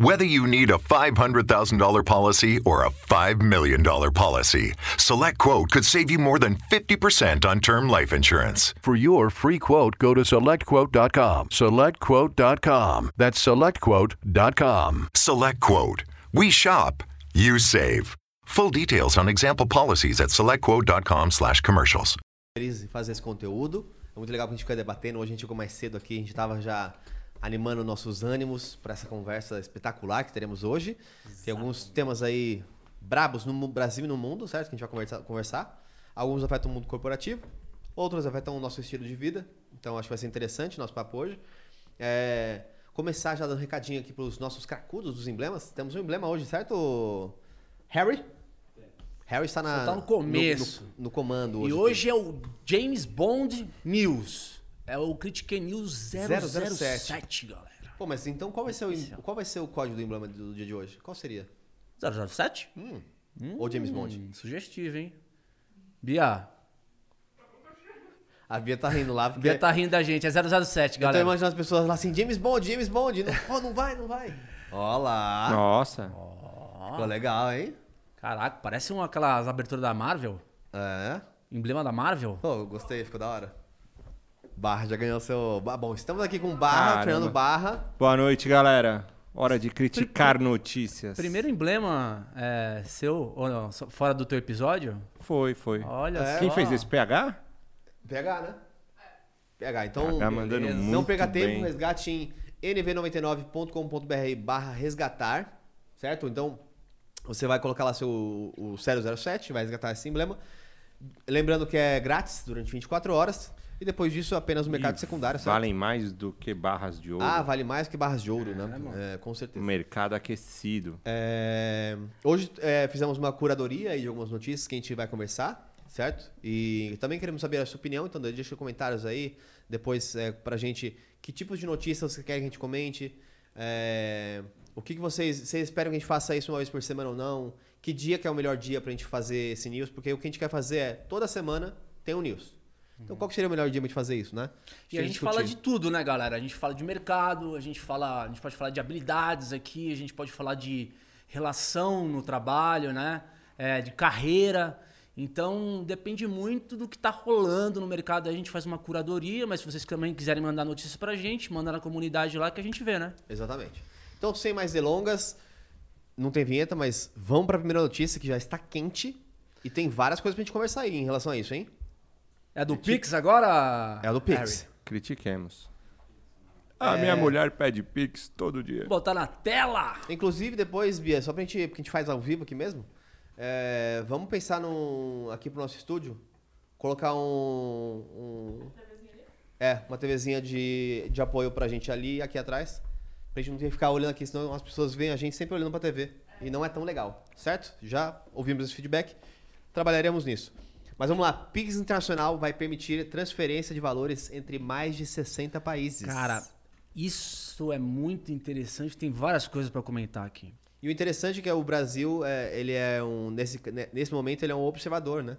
Whether you need a $500,000 policy or a $5 million policy, Select Quote could save you more than 50% on term life insurance. For your free quote, go to selectquote.com. Selectquote.com. That's selectquote.com. Select Quote. We shop, you save. Full details on example policies at selectquote.com slash commercials. Feliz fazer esse conteúdo. É muito legal que a gente fica debatendo. Hoje a gente chegou mais cedo aqui, a gente estava já animando nossos ânimos para essa conversa espetacular que teremos hoje. Tem alguns temas aí brabos no Brasil e no mundo, certo? Que a gente vai conversar. Alguns afetam o mundo corporativo, outros afetam o nosso estilo de vida. Então acho que vai ser interessante o nosso papo hoje. É, começar já dando um recadinho aqui para os nossos cracudos dos emblemas. Temos um emblema hoje, certo, Harry? Harry está na, tá no começo. No, no, no comando hoje. E hoje é o James Bond News. É o Critique News 007, 007, galera. Pô, mas então qual vai, ser o, qual vai ser o código do emblema do dia de hoje? Qual seria? 007? Hum. Hum, Ou James Bond? Sugestivo, hein? Bia. A Bia tá rindo lá. Porque... Bia tá rindo da gente, é 007, galera. Eu tô imaginando as pessoas lá assim, James Bond, James Bond. Não, oh, não vai, não vai. Ó lá. Nossa. Oh. Ficou legal, hein? Caraca, parece uma, aquelas aberturas da Marvel. É. Emblema da Marvel. Pô, gostei, ficou da hora. Barra já ganhou seu. Bom, estamos aqui com Barra, Caramba. Fernando Barra. Boa noite, galera. Hora de criticar notícias. Primeiro emblema é, seu, ou não, fora do teu episódio? Foi, foi. Olha é, Quem fez esse? PH? PH, né? PH. Então, PH mandando beleza. muito não perca tempo, bem. resgate em nv99.com.br barra resgatar, certo? Então, você vai colocar lá seu o 007, vai resgatar esse emblema. Lembrando que é grátis durante 24 horas. E depois disso, apenas no mercado E secundário, certo? Valem mais do que barras de ouro. Ah, vale mais que barras de ouro, né? É, com certeza. Mercado aquecido. É, Hoje é, fizemos uma curadoria aí de algumas notícias que a gente vai conversar, certo? E também queremos saber a sua opinião, então deixa comentários aí depois é, pra gente que tipos de notícias você quer que a gente comente. É, o que, que vocês, vocês esperam que a gente faça isso uma vez por semana ou não? Que dia que é o melhor dia pra gente fazer esse news? Porque o que a gente quer fazer é, toda semana tem um news. Então, qual que seria o melhor dia gente fazer isso, né? E a gente fala de tudo, né, galera? A gente fala de mercado, a gente fala, a gente pode falar de habilidades aqui, a gente pode falar de relação no trabalho, né? É, de carreira. Então, depende muito do que está rolando no mercado. A gente faz uma curadoria, mas se vocês também quiserem mandar notícias pra gente, manda na comunidade lá que a gente vê, né? Exatamente. Então, sem mais delongas, não tem vinheta, mas vamos para a primeira notícia que já está quente e tem várias coisas pra gente conversar aí em relação a isso, hein? É do Pix agora? É do Pix. Harry? Critiquemos. A É. minha mulher pede Pix todo dia. Vou botar na tela! Inclusive, depois, Bia, só pra gente. Porque a gente faz ao vivo aqui mesmo. é, vamos pensar num, aqui pro nosso estúdio. Colocar um. um é, uma TVzinha de, de apoio pra gente ali e aqui atrás. Pra gente não ter que ficar olhando aqui, senão as pessoas veem a gente sempre olhando pra TV. E não é tão legal, certo? Já ouvimos esse feedback. Trabalharemos nisso. Mas vamos lá. Pix Internacional vai permitir transferência de valores entre mais de 60 países. Cara, isso é muito interessante. Tem várias coisas pra comentar aqui. E o interessante é que o Brasil, é, ele é um nesse, nesse momento ele é um observador, né?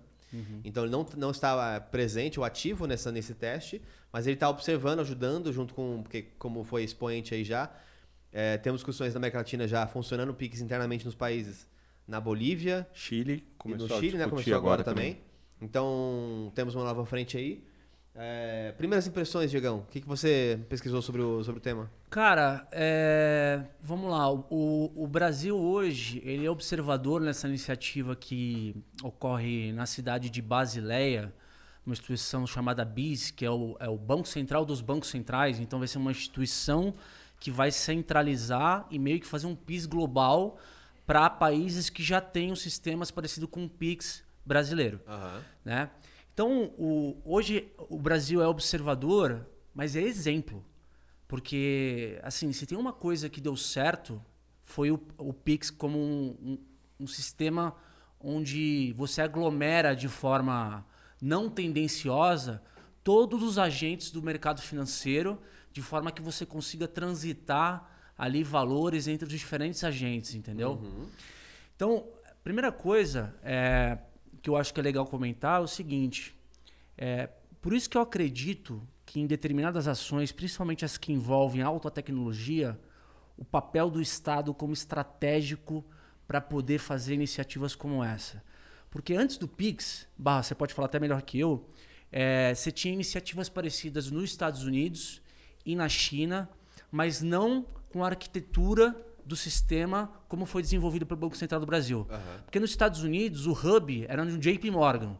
Então ele não, não está presente ou ativo nessa, nesse teste, mas ele está observando, ajudando junto com, porque como foi expoente aí já, é, temos discussões na América Latina já funcionando Pix internamente nos países, na Bolívia, Chile e começou no Chile, a né? Começou agora, agora também. Então temos uma nova frente aí. É, primeiras impressões, Diegão, o que, que você pesquisou sobre o, sobre o tema? Cara, é, vamos lá. O, o Brasil hoje ele é observador nessa iniciativa que ocorre na cidade de Basileia, uma instituição chamada BIS, que é o, é o Banco Central dos Bancos Centrais. Então vai ser uma instituição que vai centralizar e meio que fazer um PIS global para países que já têm um sistemas parecido com o PIX brasileiro né? Então, o- hoje o Brasil é observador, mas é exemplo. Porque, assim, se tem uma coisa que deu certo, foi o, o Pix como um, um- um sistema onde você aglomera de forma não tendenciosa todos os agentes do mercado financeiro, de forma que você consiga transitar ali valores entre os diferentes agentes, entendeu? Então, primeira coisa é, que eu acho que é legal comentar é o seguinte: é, por isso que eu acredito que em determinadas ações, principalmente as que envolvem alta tecnologia, o papel do Estado como estratégico para poder fazer iniciativas como essa. Porque antes do Pix, Barra, você pode falar até melhor que eu, é, você tinha iniciativas parecidas nos Estados Unidos e na China, mas não com a arquitetura do sistema como foi desenvolvido pelo Banco Central do Brasil. Porque nos Estados Unidos, o hub era no JP Morgan.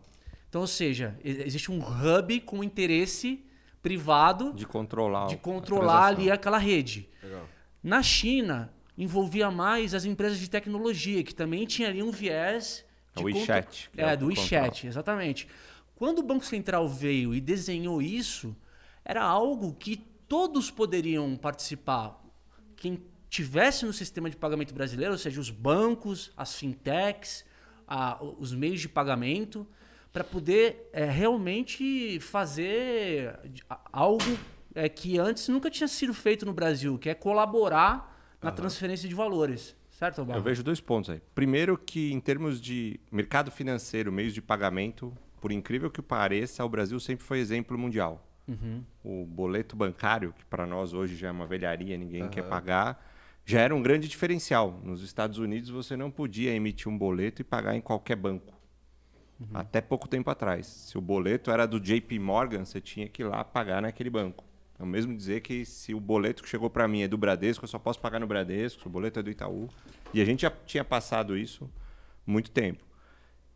Então, ou seja, existe um hub com interesse privado De controlar. de controlar ali aquela rede. Na China, envolvia mais as empresas de tecnologia, que também tinha ali um viés de É o WeChat, É, é o do WeChat, exatamente. Quando o Banco Central veio e desenhou isso, era algo que todos poderiam participar. Quem tivesse no sistema de pagamento brasileiro, ou seja, os bancos, as fintechs, a- os meios de pagamento, para poder é, realmente fazer algo é, que antes nunca tinha sido feito no Brasil, que é colaborar na transferência de valores. Certo, Barra? Eu vejo dois pontos aí. Primeiro que em termos de mercado financeiro, meios de pagamento, por incrível que pareça, o Brasil sempre foi exemplo mundial. O boleto bancário, que para nós hoje já é uma velharia, ninguém quer pagar, já era um grande diferencial. Nos Estados Unidos você não podia emitir um boleto e pagar em qualquer banco. Até pouco tempo atrás. Se o boleto era do JP Morgan, você tinha que ir lá pagar naquele banco. É o mesmo dizer que se o boleto que chegou para mim é do Bradesco, eu só posso pagar no Bradesco, se o boleto é do Itaú. E a gente já tinha passado isso muito tempo.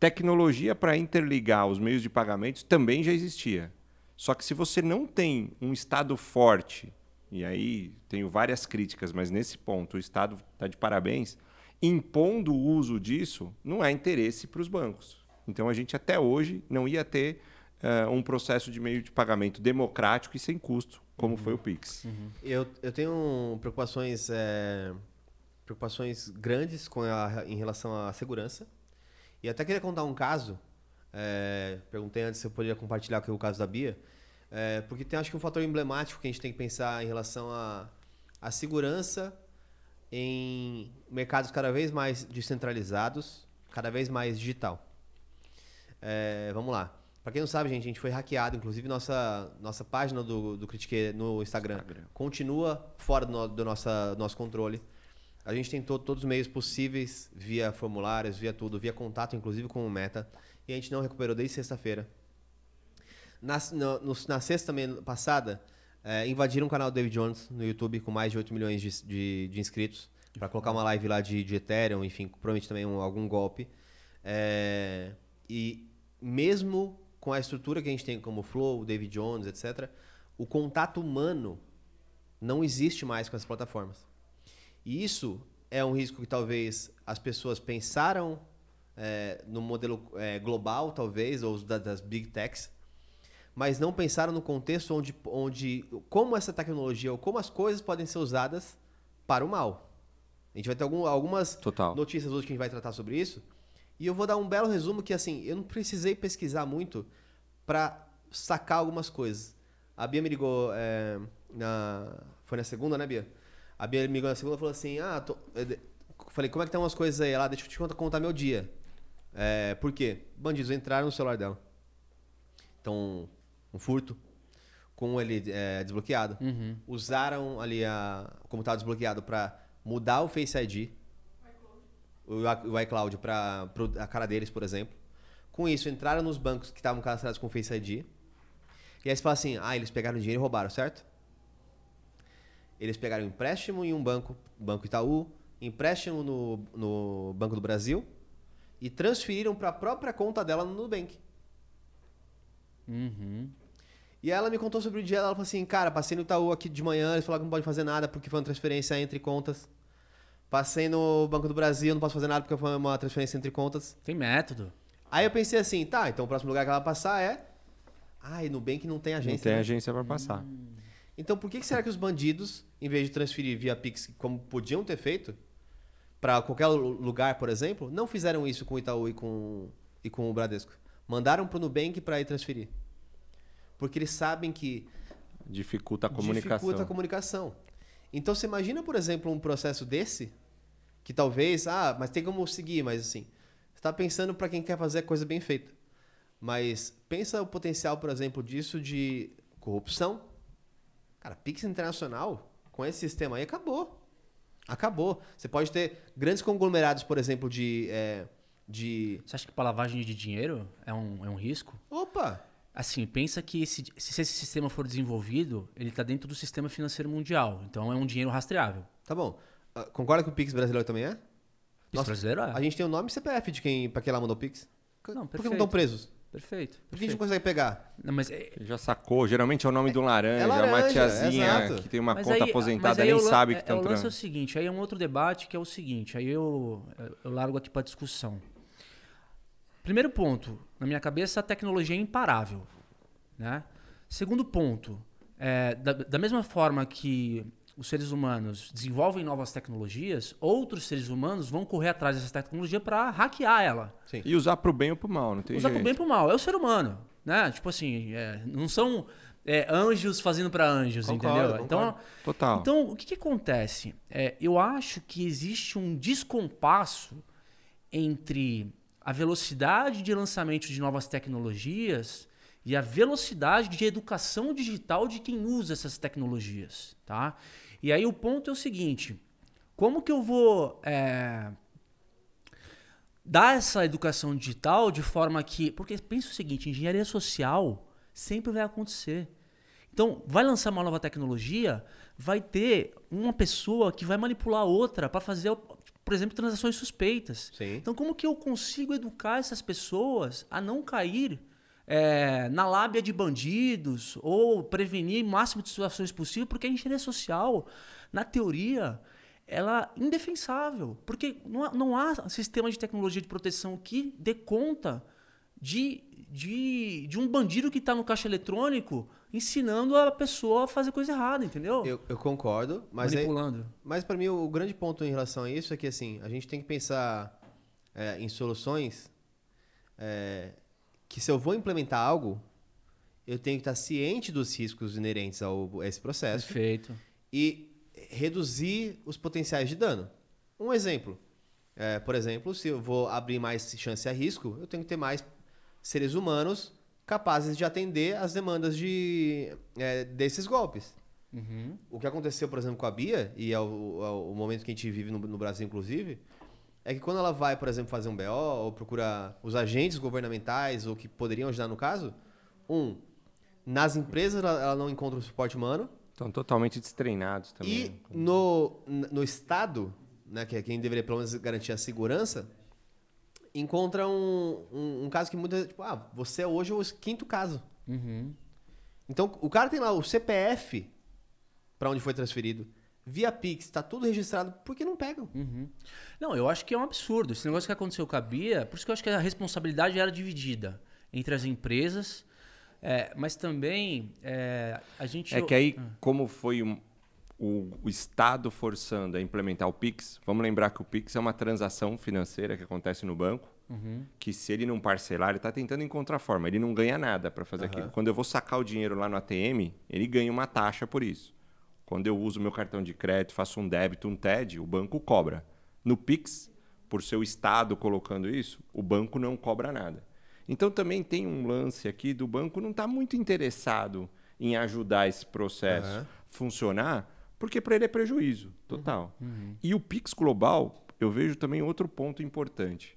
Tecnologia para interligar os meios de pagamentos também já existia. Só que se você não tem um Estado forte, e aí tenho várias críticas, mas nesse ponto o Estado está de parabéns, impondo o uso disso não é interesse para os bancos. Então a gente até hoje não ia ter eh, um processo de meio de pagamento democrático e sem custo, como foi o Pix. Eu, eu tenho preocupações, é, preocupações grandes com a- em relação à segurança. E até queria contar um caso. é, perguntei antes se eu poderia compartilhar aqui o caso da Bia. É, porque tem acho que um fator emblemático que a gente tem que pensar em relação à à segurança em mercados cada vez mais descentralizados, cada vez mais digital. É, vamos lá. Pra quem não sabe, gente, a gente foi hackeado. Inclusive, nossa, nossa página do, do Critique no Instagram, continua fora do, no- do nossa, nosso controle. A gente tentou todos os meios possíveis, via formulários, via tudo, via contato, inclusive com o Meta. E a gente não recuperou desde sexta-feira. Na, no- no- na sexta passada, é, invadiram o canal do David Jones no YouTube com mais de 8 milhões de, de- de inscritos. Pra colocar uma live lá de, de Ethereum, enfim, provavelmente também um- algum golpe. É, e mesmo com a estrutura que a gente tem como Flow, David Jones, etc., o contato humano não existe mais com essas plataformas. E isso é um risco que talvez as pessoas pensaram é, no modelo é, global, talvez, ou da- das big techs, mas não pensaram no contexto onde, onde como essa tecnologia ou como as coisas podem ser usadas para o mal. A gente vai ter algum- algumas Total. notícias hoje que a gente vai tratar sobre isso. E eu vou dar um belo resumo que, assim, eu não precisei pesquisar muito para sacar algumas coisas. A Bia me ligou é, na... Foi na segunda, né, Bia? A Bia me ligou na segunda e falou assim, ah, tô... de- falei, como é que estão as coisas aí? Ela, deixa eu te contar, contar meu dia. É, por quê? Bandidos entraram no celular dela. Então, um furto com ele é, desbloqueado. Usaram ali a, como estava desbloqueado para mudar o Face ID, o, i- o iCloud para a cara deles, por exemplo. Com isso, entraram nos bancos que estavam cadastrados com o Face ID. E aí você fala assim: ah, eles pegaram dinheiro e roubaram, certo? Eles pegaram empréstimo em um banco, Banco Itaú, empréstimo no, no Banco do Brasil e transferiram para a própria conta dela no Nubank. Uhum. E ela me contou sobre o dia dela. Ela falou assim: Cara, passei no Itaú aqui de manhã. Eles falaram que não pode fazer nada porque foi uma transferência entre contas. Passei no Banco do Brasil, não posso fazer nada porque foi uma transferência entre contas. Tem método. Aí eu pensei assim: Tá, então o próximo lugar que ela vai passar é. Ai, Nubank não tem Não agência. tem né? agência para passar. Então por que, que será que os bandidos, em vez de transferir via Pix, como podiam ter feito, para qualquer lugar, por exemplo, não fizeram isso com o Itaú e com, e com o Bradesco. Mandaram para o Nubank para ir transferir. Porque eles sabem que dificulta a comunicação. Dificulta a comunicação. Então você imagina, por exemplo, um processo desse que talvez, ah, mas tem como seguir, mas assim, você está pensando para quem quer fazer a coisa bem feita. Mas pensa o potencial, por exemplo, disso de corrupção. Cara, Pix Internacional, com esse sistema aí, acabou. Acabou. Você pode ter grandes conglomerados, por exemplo, de. É, de... Você acha que para lavagem de dinheiro é um, é um risco? Opa! Assim, pensa que esse, se esse sistema for desenvolvido, ele está dentro do sistema financeiro mundial. Então é um dinheiro rastreável. Tá bom. Uh, concorda que o Pix brasileiro também é? Pix Nossa, brasileiro é. A gente tem o nome e CPF de quem, para quem lá mandou o Pix. Não, Por que não estão presos? Perfeito. Por que a gente não consegue pegar? Não, mas é... Já sacou. Geralmente é o nome do laranja, é laranja uma tiazinha exato. que tem uma mas conta aí, aposentada nem nem sabe que estão é, O lance é o seguinte, aí é um outro debate que é o seguinte, aí eu, eu largo aqui para discussão. Primeiro ponto, na minha cabeça a tecnologia é imparável. Né? Segundo ponto, é, da, da mesma forma que os seres humanos desenvolvem novas tecnologias, outros seres humanos vão correr atrás dessa tecnologia para hackear ela. Sim. E usar para o bem ou para o mal, não tem usar para o bem ou para o mal. É o ser humano. Né? Tipo assim, é, não são é, anjos fazendo para anjos, concordo, entendeu? Concordo. Então, Total. então, o que, que acontece? É, eu acho que existe um descompasso entre a velocidade de lançamento de novas tecnologias e a velocidade de educação digital de quem usa essas tecnologias, tá? E aí o ponto é o seguinte: como que eu vou é, dar essa educação digital de forma que, porque pensa o seguinte, engenharia social sempre vai acontecer. Então, vai lançar uma nova tecnologia, vai ter uma pessoa que vai manipular outra para fazer, por exemplo, transações suspeitas. Sim. Então, como que eu consigo educar essas pessoas a não cair é, na lábia de bandidos ou prevenir o máximo de situações possível, porque a engenharia social, na teoria, ela é indefensável, porque não há, não há sistema de tecnologia de proteção que dê conta de, de, de um bandido que está no caixa eletrônico ensinando a pessoa a fazer coisa errada, entendeu? Eu, eu concordo, mas manipulando. Aí, mas para mim o, o, grande ponto em relação a isso é que assim a gente tem que pensar é, em soluções é, que se eu vou implementar algo, eu tenho que estar ciente dos riscos inerentes ao, a esse processo. Perfeito. E reduzir os potenciais de dano. Um exemplo. É, por exemplo, se eu vou abrir mais chance a risco, eu tenho que ter mais seres humanos capazes de atender as demandas de, é, desses golpes. Uhum. O que aconteceu, por exemplo, com a Bia, e é o, é o momento que a gente vive no, no Brasil, inclusive, é que quando ela vai, por exemplo, fazer um BO ou procura os agentes governamentais ou que poderiam ajudar no caso, um, nas empresas ela, ela não encontra o suporte humano. Estão totalmente destreinados também. E no, no Estado, né, que é quem deveria pelo menos garantir a segurança, encontra um, um, um caso que muda, tipo, ah, você é hoje o quinto caso. Uhum. Então, o cara tem lá o CPF para onde foi transferido via Pix, está tudo registrado, por que não pegam? Uhum. Não, eu acho que é um absurdo. Esse negócio que aconteceu com a Bia, por isso que eu acho que a responsabilidade era dividida entre as empresas, é, mas também é, a gente. É que aí, como foi um, o, o, Estado forçando a implementar o Pix, vamos lembrar que o Pix é uma transação financeira que acontece no banco. Uhum. Que se ele não parcelar, ele está tentando encontrar forma. Ele não ganha nada para fazer uhum. aquilo. Quando eu vou sacar o dinheiro lá no ATM, ele ganha uma taxa por isso. Quando eu uso meu cartão de crédito, faço um débito, um TED, o banco cobra. No Pix, por seu estado colocando isso, o banco não cobra nada. Então também tem um lance aqui do banco não está muito interessado em ajudar esse processo uhum. funcionar, porque para ele é prejuízo total. Uhum. E o Pix Global, eu vejo também outro ponto importante.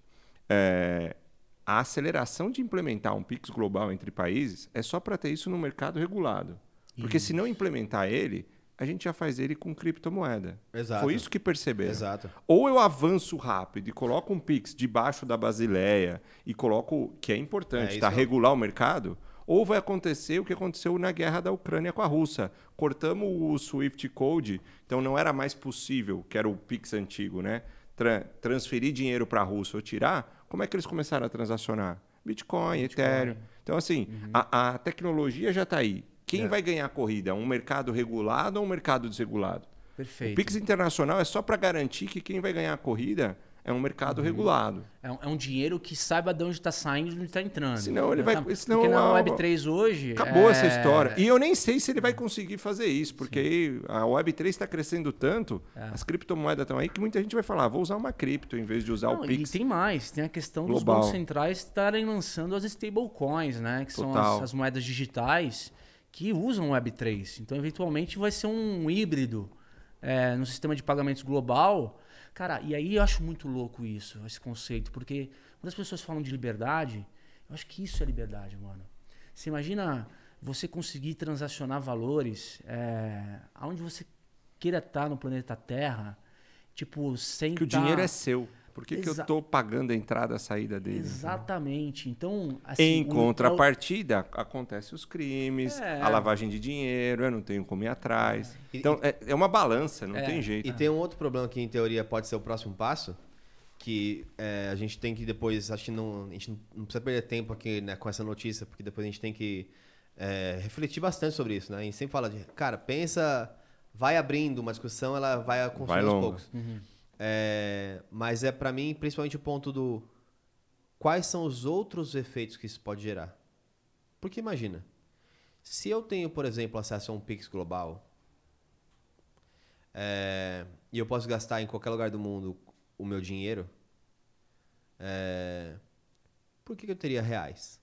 É, a aceleração de implementar um Pix Global entre países é só para ter isso no mercado regulado. Porque se não implementar ele, a gente já faz ele com criptomoeda. Exato. Foi isso que perceberam. Exato. Ou eu avanço rápido e coloco um Pix debaixo da Basileia e coloco, que é importante, É, tá? isso- Regular o mercado, ou vai acontecer o que aconteceu na guerra da Ucrânia com a Rússia. Cortamos o Swift Code, então não era mais possível, que era o Pix antigo, né? Tra- transferir dinheiro para a Rússia ou tirar. Como é que eles começaram a transacionar? Bitcoin, Ethereum. Então, assim, a, a tecnologia já está aí. Quem É. vai ganhar a corrida? Um mercado regulado ou um mercado desregulado? Perfeito. O Pix internacional é só para garantir que quem vai ganhar a corrida é um mercado regulado. É um, é um dinheiro que saiba de onde está saindo e de onde está entrando. Senão ele vai- Tá- senão Porque na a- Web3 hoje. Acabou é- essa história. E eu nem sei se ele vai conseguir fazer isso, porque aí a Web3 está crescendo tanto, as criptomoedas estão aí, que muita gente vai falar, "Ah, vou usar uma cripto em vez de usar Não, o e Pix. tem mais, tem a questão dos Global. bancos centrais estarem lançando as stablecoins, né? Que são Total. as, as moedas digitais que usam o Web3. Então, eventualmente, vai ser um híbrido é, no sistema de pagamentos global. Cara, e aí eu acho muito louco isso, esse conceito, porque quando as pessoas falam de liberdade, eu acho que isso é liberdade, mano. Você imagina você conseguir transacionar valores é, aonde você queira estar no planeta Terra, tipo, sem Que o tá- dinheiro é seu. Por que, que eu estou pagando a entrada e a saída dele? Exatamente. Então, assim, Em o- contrapartida, acontecem os crimes, É. a lavagem de dinheiro, eu não tenho como ir atrás. Então, é, é uma balança, não É. tem jeito. E tem um outro problema que, em teoria, pode ser o próximo passo, que é, a gente tem que depois, acho que não, a gente não, precisa perder tempo aqui né, com essa notícia, porque depois a gente tem que é, refletir bastante sobre isso, né? A gente sempre fala de, cara, pensa, vai abrindo uma discussão, ela vai construindo Vai aos poucos. É, mas é para mim, principalmente o ponto do quais são os outros efeitos que isso pode gerar. Porque imagina, se eu tenho, por exemplo, acesso a um Pix global, é, e eu posso gastar em qualquer lugar do mundo o meu dinheiro, é, por que, que eu teria reais?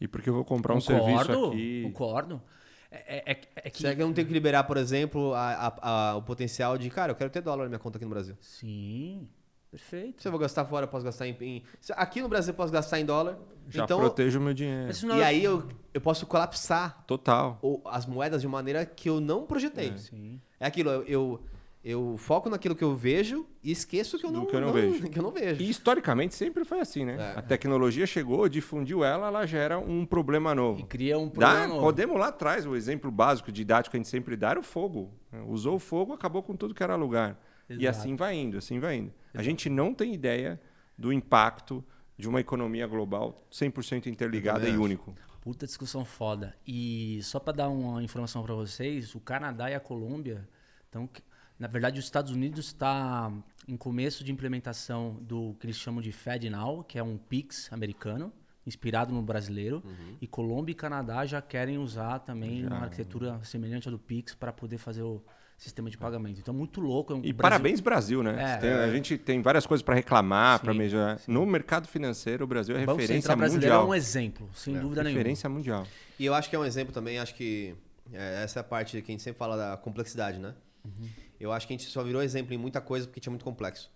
E porque eu vou comprar um serviço concordo, aqui. concordo. É, é- é- é que... Será que eu não tenho que liberar, por exemplo, a- a- a- o potencial de, cara, eu quero ter dólar na minha conta aqui no Brasil? Sim, perfeito. Se eu vou gastar fora, eu posso gastar em. em- aqui no Brasil eu posso gastar em dólar. Já então, protejo o meu dinheiro. Mas isso não E é- aí eu, eu posso colapsar Total. o- as moedas de maneira que eu não projetei. Sim. É aquilo, eu, eu, eu foco naquilo que eu vejo e esqueço que eu não, que eu não vejo. Que eu não vejo. E historicamente sempre foi assim, né? É. A tecnologia chegou, difundiu ela, ela gera um problema novo. E cria um Dá, problema novo. podemos lá atrás, o exemplo básico, didático que a gente sempre dá era o fogo. Usou o fogo, acabou com tudo que era lugar. E Exato. assim vai indo, assim vai indo. A gente não tem ideia do impacto de uma economia global 100% interligada e único. Puta discussão foda. E só pra dar uma informação pra vocês, o Canadá e a Colômbia estão. Na verdade, os Estados Unidos está em começo de implementação do que eles chamam de FedNow, que é um Pix americano, inspirado no brasileiro. Uhum. E Colômbia e Canadá já querem usar também uma arquitetura semelhante à do Pix para poder fazer o sistema de pagamento. Então, muito louco. é um- E Brasil- parabéns, Brasil, né? É. Tem- a gente tem várias coisas para reclamar, para Sim, melhorar. No mercado financeiro, o Brasil é O Banco referência Central brasileiro mundial. é um exemplo, sem dúvida nenhuma. referência mundial. E eu acho que é um exemplo também, acho que é, essa é a parte que a gente sempre fala da complexidade, né? Eu acho que a gente só virou exemplo em muita coisa porque tinha muito complexo.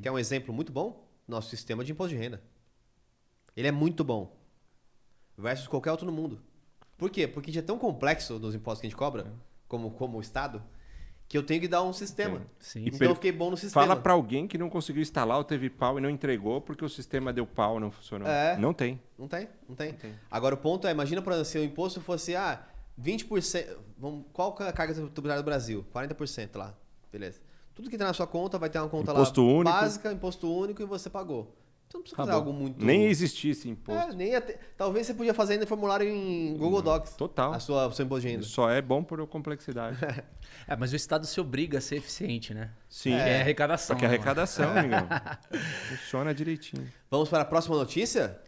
Que é um exemplo muito bom, nosso sistema de imposto de renda. Ele é muito bom. Versus qualquer outro no mundo. Por quê? Porque já é tão complexo nos impostos que a gente cobra, como, como o Estado, que eu tenho que dar um sistema. Sim. Então per- eu fiquei bom no sistema. Fala para alguém que não conseguiu instalar ou teve pau e não entregou porque o sistema deu pau, não funcionou. É. Não tem. Não tem, não tem. Agora o ponto é, imagina por exemplo, se o imposto fosse, ah, 20%, vamos, qual é a carga tributária do Brasil? 40% lá, beleza. Tudo que entrar na sua conta vai ter uma conta Imposto lá único. básica, imposto único e você pagou. Então não precisa fazer Acabou. algo muito... Nem existisse imposto. É, nem ter- Talvez você podia fazer ainda formulário em Google Docs. total. A sua, o seu imposto de renda. Só é bom por complexidade. É, mas o Estado se obriga a ser eficiente, né? Sim. Que é arrecadação. Porque é né, arrecadação, amigão. Funciona direitinho. Vamos para a próxima notícia?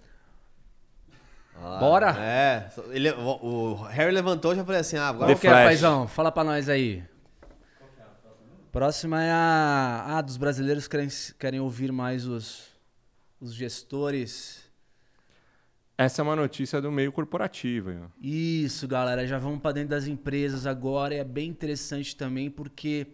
mano? Bora! É, ele, o, o Harry levantou e já falei assim, ah, agora... Qual que é, paizão? Fala pra nós aí. Próxima é a. Ah, dos brasileiros querem, querem ouvir mais os, os gestores. Essa é uma notícia do meio corporativo. Isso, galera. Já vamos pra dentro das empresas agora. E é bem interessante também porque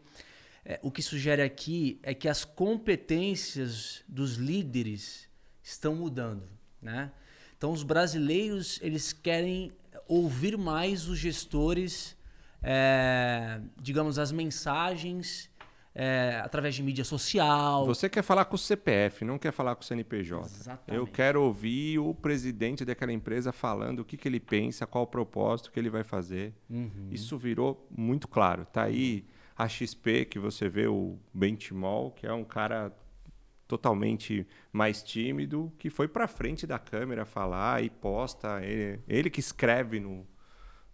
é, o que sugere aqui é que as competências dos líderes estão mudando, né? Então os brasileiros eles querem ouvir mais os gestores, é, digamos as mensagens é, através de mídia social. Você quer falar com o CPF, não quer falar com o CNPJ. Exatamente. Eu quero ouvir o presidente daquela empresa falando o que, que ele pensa, qual o propósito que ele vai fazer. Uhum. Isso virou muito claro. Tá aí a XP, que você vê o Benchimol, que é um cara totalmente mais tímido, que foi para frente da câmera falar e posta. Ele, ele que escreve no,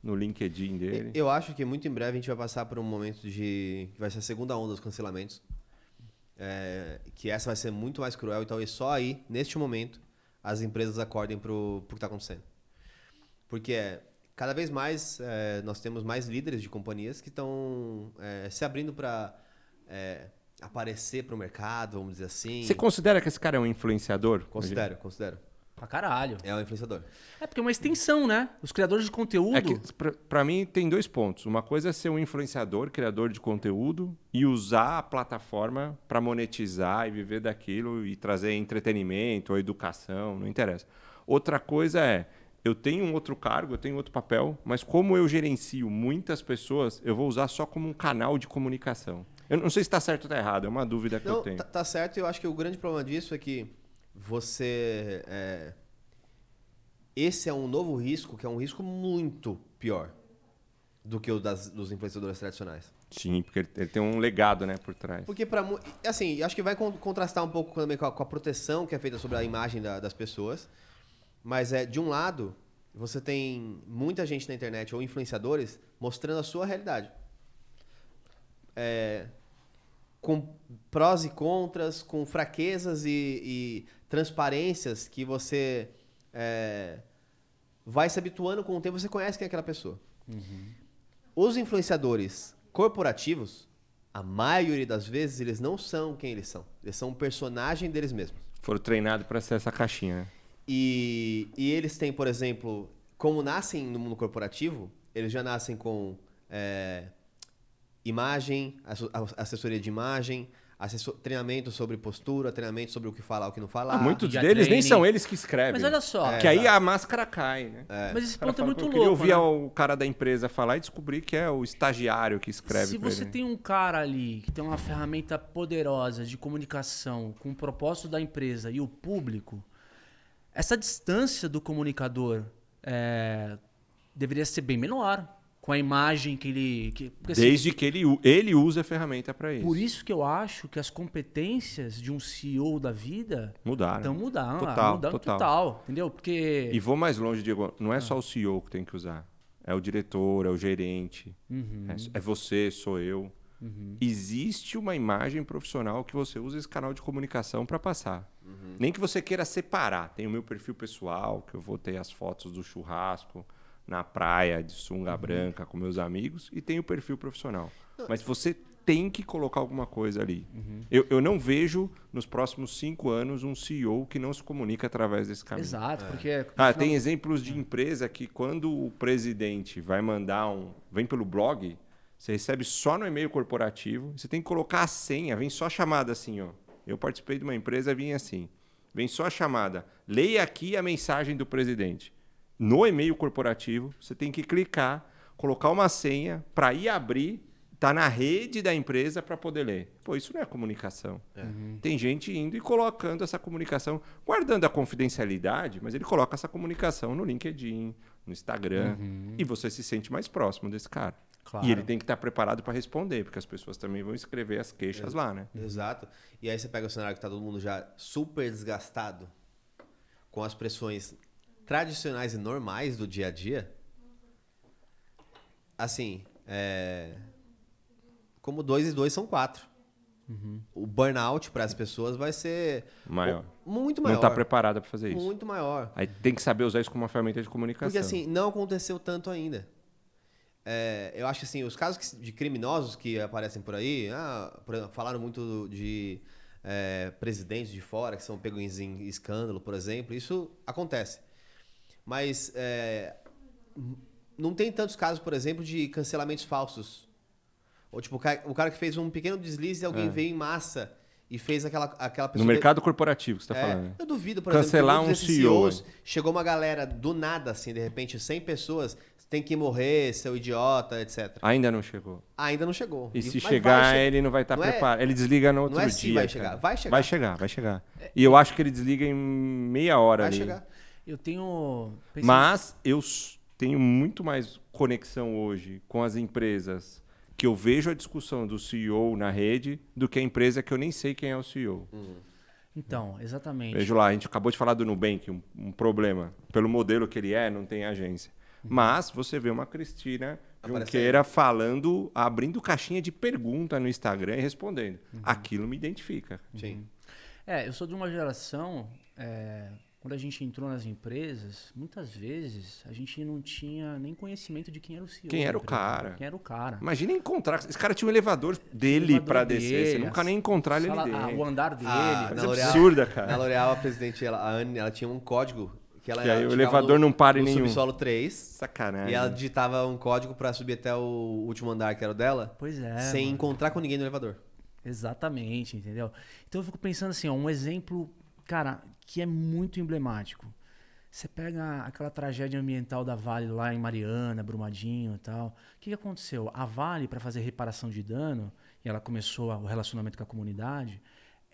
no LinkedIn dele. Eu acho que muito em breve a gente vai passar por um momento de. que vai ser a segunda onda dos cancelamentos. É, que essa vai ser muito mais cruel e talvez só aí, neste momento, as empresas acordem pro, pro que está acontecendo. Porque é, cada vez mais é, nós temos mais líderes de companhias que estão é, se abrindo para é, aparecer para o mercado, vamos dizer assim. Você considera que esse cara é um influenciador? Considero, considero. Pra caralho. É um influenciador. É porque é uma extensão, né? Os criadores de conteúdo. É que, pra, pra mim, tem dois pontos. Uma coisa é ser um influenciador, criador de conteúdo e usar a plataforma para monetizar e viver daquilo e trazer entretenimento ou educação, não interessa. Outra coisa é, eu tenho um outro cargo, eu tenho outro papel, mas como eu gerencio muitas pessoas, eu vou usar só como um canal de comunicação. Eu não sei se está certo ou está errado, é uma dúvida que eu Não, tenho. tá, tá certo. E eu acho que o grande problema disso é que você. é, esse é um novo risco, que é um risco muito pior do que o das, dos influenciadores tradicionais. Sim, porque ele, tem um legado né, por trás. Porque para assim, acho que vai con- contrastar um pouco também com a, com a proteção que é feita sobre a imagem da- das pessoas. Mas é de um lado, você tem muita gente na internet ou influenciadores mostrando a sua realidade. É, com prós e contras, com fraquezas e, e transparências que você é, vai se habituando com o tempo, você conhece quem é aquela pessoa. Os influenciadores corporativos, a maioria das vezes, eles não são quem eles são. Eles são um personagem deles mesmos. Foram treinados para ser essa caixinha. né? E, e eles têm, por exemplo, como nascem no mundo corporativo, eles já nascem com é, imagem, assessoria de imagem, assessor- treinamento sobre postura, treinamento sobre o que falar, o que não falar. Ah, Muitos deles nem training. são eles que escrevem. Mas olha só. que aí a máscara cai, né? Mas esse ponto é muito "Pô, eu louco. queria ouvir né? o cara da empresa falar e descobrir que é o estagiário que escreve Se você ele. tem um cara ali que tem uma ferramenta poderosa de comunicação com o propósito da empresa e o público, essa distância do comunicador é, deveria ser bem menor com a imagem que ele. Que, porque, assim, Desde que ele, ele use a ferramenta para isso. por isso que eu acho que as competências de um CEO da vida Mudaram. estão mudando, Total, mudando total. total. entendeu? Porque E vou mais longe, Diego. Não Ah. é só o CEO que tem que usar. É o diretor, é o gerente. Uhum. É, é você, sou eu. Existe uma imagem profissional que você usa esse canal de comunicação para passar. Uhum. Nem que você queira separar. Tem o meu perfil pessoal, que eu vou ter as fotos do churrasco na praia de sunga Uhum. branca com meus amigos, e tem o perfil profissional. Mas você tem que colocar alguma coisa ali. Uhum. Eu, eu não vejo nos próximos cinco anos um CEO que não se comunica através desse caminho. Exato, porque. Ah, no final- tem exemplos de empresa que quando o presidente vai mandar um. vem pelo blog, você recebe só no e-mail corporativo, você tem que colocar a senha, vem só a chamada assim, ó. Eu participei de uma empresa, vinha assim. Vem só a chamada. Leia aqui a mensagem do presidente. No e-mail corporativo, você tem que clicar, colocar uma senha para ir abrir, tá na rede da empresa para poder ler. Pô, isso não é comunicação. Tem gente indo e colocando essa comunicação, guardando a confidencialidade, mas ele coloca essa comunicação no LinkedIn, no Instagram, e você se sente mais próximo desse cara. Claro. E ele tem que estar preparado para responder, porque as pessoas também vão escrever as queixas lá, né? Exato. E aí você pega o cenário que tá todo mundo já super desgastado com as pressões tradicionais e normais do dia a dia. Assim, é... como dois e dois são quatro. O burnout para as pessoas vai ser Maior. muito Não maior. está preparada para fazer isso. Muito maior. Aí tem que saber usar isso como uma ferramenta de comunicação. Porque assim, não aconteceu tanto ainda. É, eu acho que assim, os casos de criminosos que aparecem por aí, ah, por exemplo, falaram muito de é, presidentes de fora que são pegos em escândalo, por exemplo. Isso acontece. Mas é, não tem tantos casos, por exemplo, de cancelamentos falsos. Ou tipo, o cara, o cara que fez um pequeno deslize e alguém veio em massa e fez aquela, aquela no pessoa. mercado corporativo que você está É, falando. né? eu duvido, por Cancelar exemplo, um CEO, CEOs, chegou uma galera do nada, assim, de repente, 100 pessoas, tem que morrer, seu idiota, etc. Ainda não chegou. Ainda não chegou. E se mas chegar, vai che- ele não vai estar Não é- preparado. Ele desliga no outro não é se dia. vai cara. chegar, vai chegar. Vai chegar, vai chegar. E eu acho que ele desliga em meia hora Vai ali. chegar. Eu tenho. pensei- Mas eu tenho muito mais conexão hoje com as empresas que eu vejo a discussão do CEO na rede do que a empresa que eu nem sei quem é o CEO. Então, exatamente. Vejo lá, a gente acabou de falar do Nubank, um, um problema. Pelo modelo que ele é, não tem agência. Mas você vê uma Cristina Aparece Junqueira falando, abrindo caixinha de pergunta no Instagram e respondendo. Aquilo me identifica. Sim. É, eu sou de uma geração. é, quando a gente entrou nas empresas, muitas vezes a gente não tinha nem conhecimento de quem era o CEO. Quem era o cara? Quem era o cara. Imagina encontrar. Esse cara tinha um elevador dele pra descer. Você dele, nunca nem encontrar ele ali ah, o andar dele. Ah, Coisa L'Oréal- absurda, cara. Na L'Oréal, a presidente, ela, a Anne, ela tinha um código que ela Que aí o elevador não para em no nenhum. subsolo 3 Sacanagem. e ela digitava um código pra subir até o último andar que era o dela, Pois é. sem mano. encontrar com ninguém no elevador. Exatamente, entendeu? Então eu fico pensando assim, ó, um exemplo, cara, que é muito emblemático. Você pega aquela tragédia ambiental da Vale lá em Mariana, Brumadinho e tal. O que, que aconteceu? A Vale, para fazer reparação de dano, e ela começou o relacionamento com a comunidade,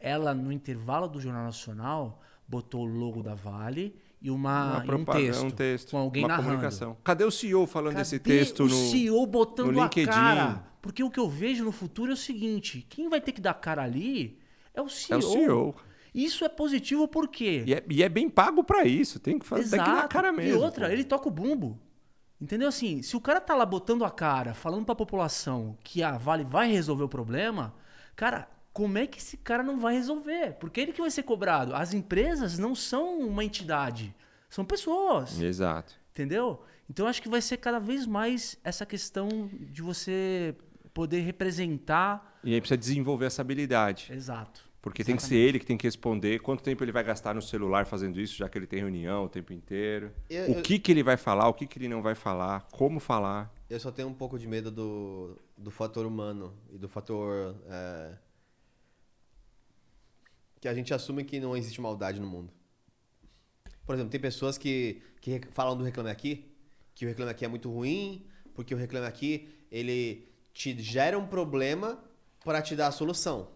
ela, no intervalo do Jornal Nacional, botou o logo da Vale e uma, Uma e um, texto, um texto, com alguém uma narrando. comunicação. Cadê o CEO falando desse Cadê texto o no CEO botando no a LinkedIn? cara? Porque o que eu vejo no futuro é o seguinte: quem vai ter que dar cara ali é o CEO. É o CEO. Isso é positivo por quê? E é, e é bem pago pra isso. Tem que fazer tem que dar a cara mesmo. E outra, pô. ele toca o bumbo. Entendeu assim? Se o cara tá lá botando a cara, falando pra população que a Vale vai resolver o problema, cara, como é que esse cara não vai resolver? Porque ele que vai ser cobrado. As empresas não são uma entidade, são pessoas. Exato. Entendeu? Então acho que vai ser cada vez mais essa questão de você poder representar. E aí precisa desenvolver essa habilidade. Exato. Porque tem que ser ele que tem que responder quanto tempo ele vai gastar no celular fazendo isso, já que ele tem reunião o tempo inteiro. Eu- o eu- que, que ele vai falar, o que, que ele não vai falar, como falar. Eu só tenho um pouco de medo do, do fator humano e do fator. é, que a gente assume que não existe maldade no mundo. Por exemplo, tem pessoas que, que falam do Reclame Aqui, que o Reclame Aqui é muito ruim, porque o Reclame Aqui ele te gera um problema para te dar a solução.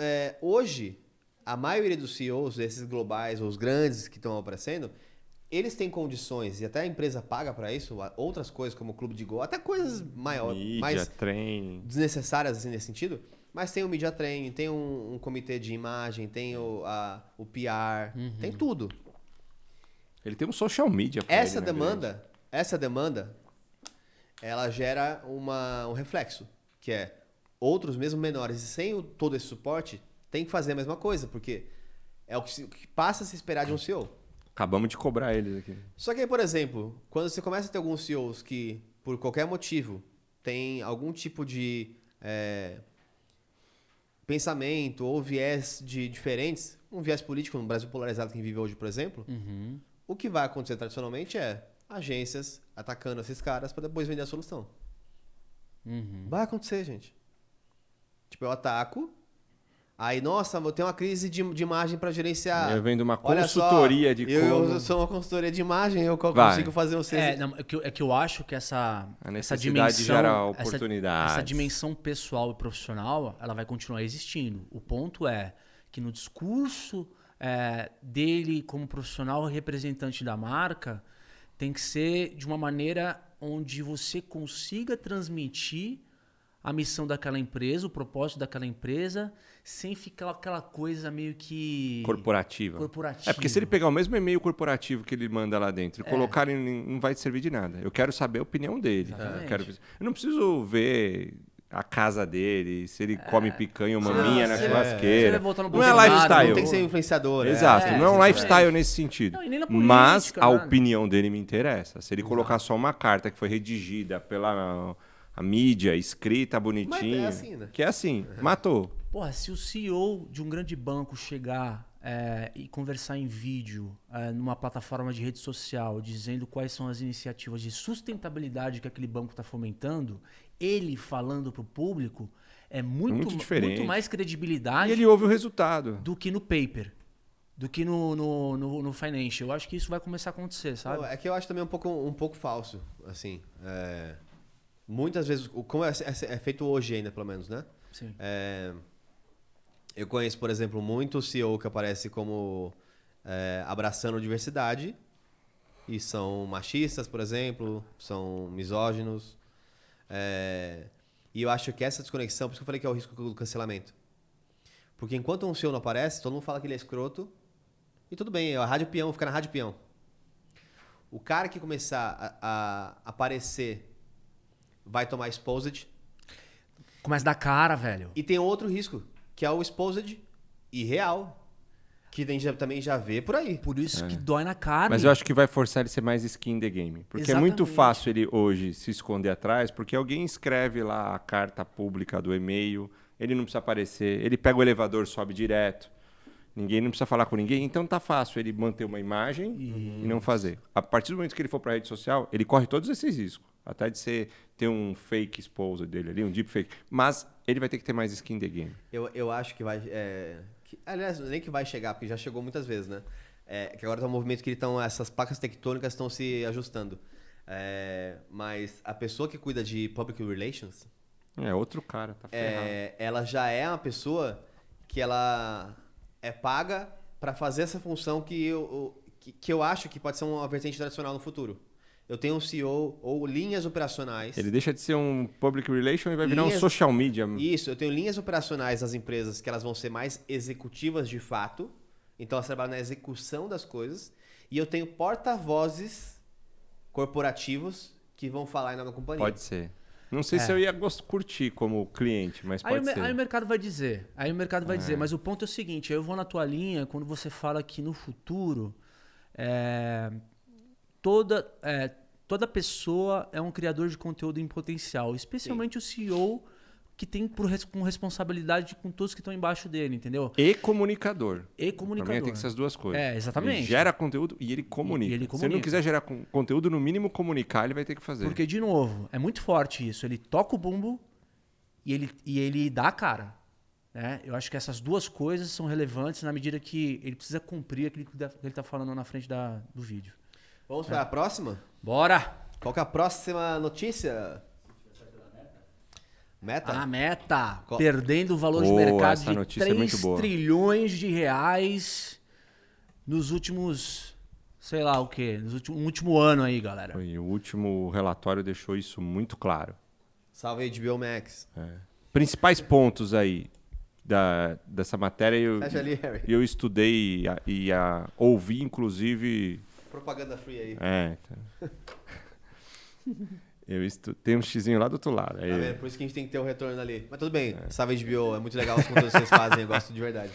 É, hoje, a maioria dos CEOs, esses globais, ou os grandes que estão aparecendo, eles têm condições, e até a empresa paga para isso, outras coisas como clube de gol, até coisas maiores, mais trem. desnecessárias assim, nesse sentido, mas tem o media training, tem um, um comitê de imagem, tem o, a- o PR, tem tudo. Ele tem um social media Essa ele, né, demanda, essa demanda, ela gera uma, um reflexo, que é outros mesmo menores e sem o- todo esse suporte tem que fazer a mesma coisa, porque é o que, se- o que passa a se esperar de um CEO. Acabamos de cobrar eles aqui. Só que aí, por exemplo, quando você começa a ter alguns CEOs que, por qualquer motivo, tem algum tipo de é, pensamento ou viés de diferentes, um viés político no Brasil polarizado que a gente vive hoje, por exemplo, o que vai acontecer tradicionalmente é agências atacando esses caras para depois vender a solução. Vai acontecer, gente. Tipo, eu ataco, aí, nossa, vou ter uma crise de, de imagem para gerenciar. Eu vendo uma Olha só, consultoria de eu, como- eu sou uma consultoria de imagem, eu Vai. consigo fazer vocês. É, não, é, que, eu- é que eu acho que essa, A essa necessidade dimensão. gera essa- oportunidades. Essa, dimensão pessoal e profissional, ela vai continuar existindo. O ponto é que no discurso é, dele como profissional representante da marca, tem que ser de uma maneira onde você consiga transmitir a missão daquela empresa, o propósito daquela empresa, sem ficar aquela coisa meio que. Corporativa. Corporativa. É porque se ele pegar o mesmo e-mail corporativo que ele manda lá dentro e É. colocar, ele não vai servir de nada. Eu quero saber a opinião dele. Eu, quero... eu não preciso ver a casa dele, se ele come picanha ou maminha na se ele- churrasqueira. se ele voltar no não é lifestyle. Não tem que ser influenciador. é. Exato, É, não é um lifestyle nesse sentido. Não, na Mas política, a nada. opinião dele me interessa. Se ele colocar só uma carta que foi redigida pela a mídia, escrita bonitinho, Mas é assim, né? que é assim, matou. Porra, se o CEO de um grande banco chegar é, e conversar em vídeo é, numa plataforma de rede social dizendo quais são as iniciativas de sustentabilidade que aquele banco está fomentando, ele falando para o público é muito, Muito diferente. muito mais credibilidade E ele ouve o resultado. do que no paper, do que no, no, no, no financial. Eu acho que isso vai começar a acontecer, sabe? É que eu acho também um pouco, um pouco falso, assim. é, muitas vezes, como é, é- é feito hoje ainda, pelo menos, né? Sim. É, eu conheço, por exemplo, muito CEO que aparece como é, abraçando diversidade e são machistas, por exemplo, são misóginos. É, e eu acho que essa desconexão, por isso que eu falei que é o risco do cancelamento. Porque enquanto um CEO não aparece, todo mundo fala que ele é escroto. E tudo bem, a rádio peão fica na rádio peão. O cara que começar a, a aparecer vai tomar exposed. Começa da cara, velho. E tem outro risco, que é o exposed irreal. Que a gente já- também já vê por aí. Por isso que dói na carne. Mas eu acho que vai forçar ele a ser mais skin in the game. Porque é muito Exatamente. fácil ele hoje se esconder atrás, porque alguém escreve lá a carta pública do e-mail, ele não precisa aparecer, ele pega o elevador, sobe direto. Ninguém não precisa falar com ninguém, então tá fácil ele manter uma imagem e não fazer. A partir do momento que ele for para rede social, ele corre todos esses riscos. Até de ser, ter um fake esposa dele ali, um deep fake. Mas ele vai ter que ter mais skin in the game. Eu, eu acho que vai. é, que- aliás, nem que vai chegar, porque já chegou muitas vezes, né? É, que agora tá um movimento que estão. Essas placas tectônicas estão se ajustando. É, mas a pessoa que cuida de public relations, É, outro cara, tá ferrado. é, ela já é uma pessoa que ela é paga para fazer essa função que eu, que, que eu acho que pode ser uma vertente tradicional no futuro. Eu tenho um CEO ou linhas operacionais. Ele deixa de ser um public relation e vai virar um Linhas- social media. Isso, eu tenho linhas operacionais das empresas que elas vão ser mais executivas de fato. Então elas trabalham na execução das coisas. E eu tenho porta-vozes corporativos que vão falar em nome da companhia. Pode ser. Não sei É. se eu ia curtir como cliente, mas Aí o, pode me- ser. aí o mercado vai dizer. Aí o mercado vai dizer. Mas o ponto é o seguinte: eu vou na tua linha quando você fala que no futuro é, toda, é, toda pessoa é um criador de conteúdo em potencial, especialmente o CEO que tem por, com responsabilidade com todos que estão embaixo dele, entendeu? E comunicador. E Pra comunicador. mim tem que ser as duas coisas. É, exatamente. Ele gera conteúdo e ele comunica. E ele Se ele não comunica. quiser gerar con- conteúdo, no mínimo comunicar, ele vai ter que fazer. Porque, de novo, é muito forte isso. Ele toca o bumbo e ele, e ele dá a cara. Né? Eu acho que essas duas coisas são relevantes na medida que ele precisa cumprir aquilo que ele está falando na frente da, do vídeo. Vamos para a próxima? Bora! Qual que é a próxima notícia? Meta? A meta, Qual- perdendo o valor de Boa, mercado de notícia é 3 muito boa. trilhões de reais nos últimos, sei lá o quê, nos últimos, um último ano aí, galera. E o último relatório deixou isso muito claro. Salve HBO Max. Principais pontos aí da, dessa matéria, eu, ali, eu estudei e, a- e a- ouvi, inclusive. Propaganda free aí. É. tá. Eu estu... Tem um xizinho lá do outro lado. Aí, Tá vendo? Por isso que a gente tem que ter o retorno ali. Mas tudo bem, salve HBO, é muito legal os conteúdos que vocês fazem, eu gosto de verdade.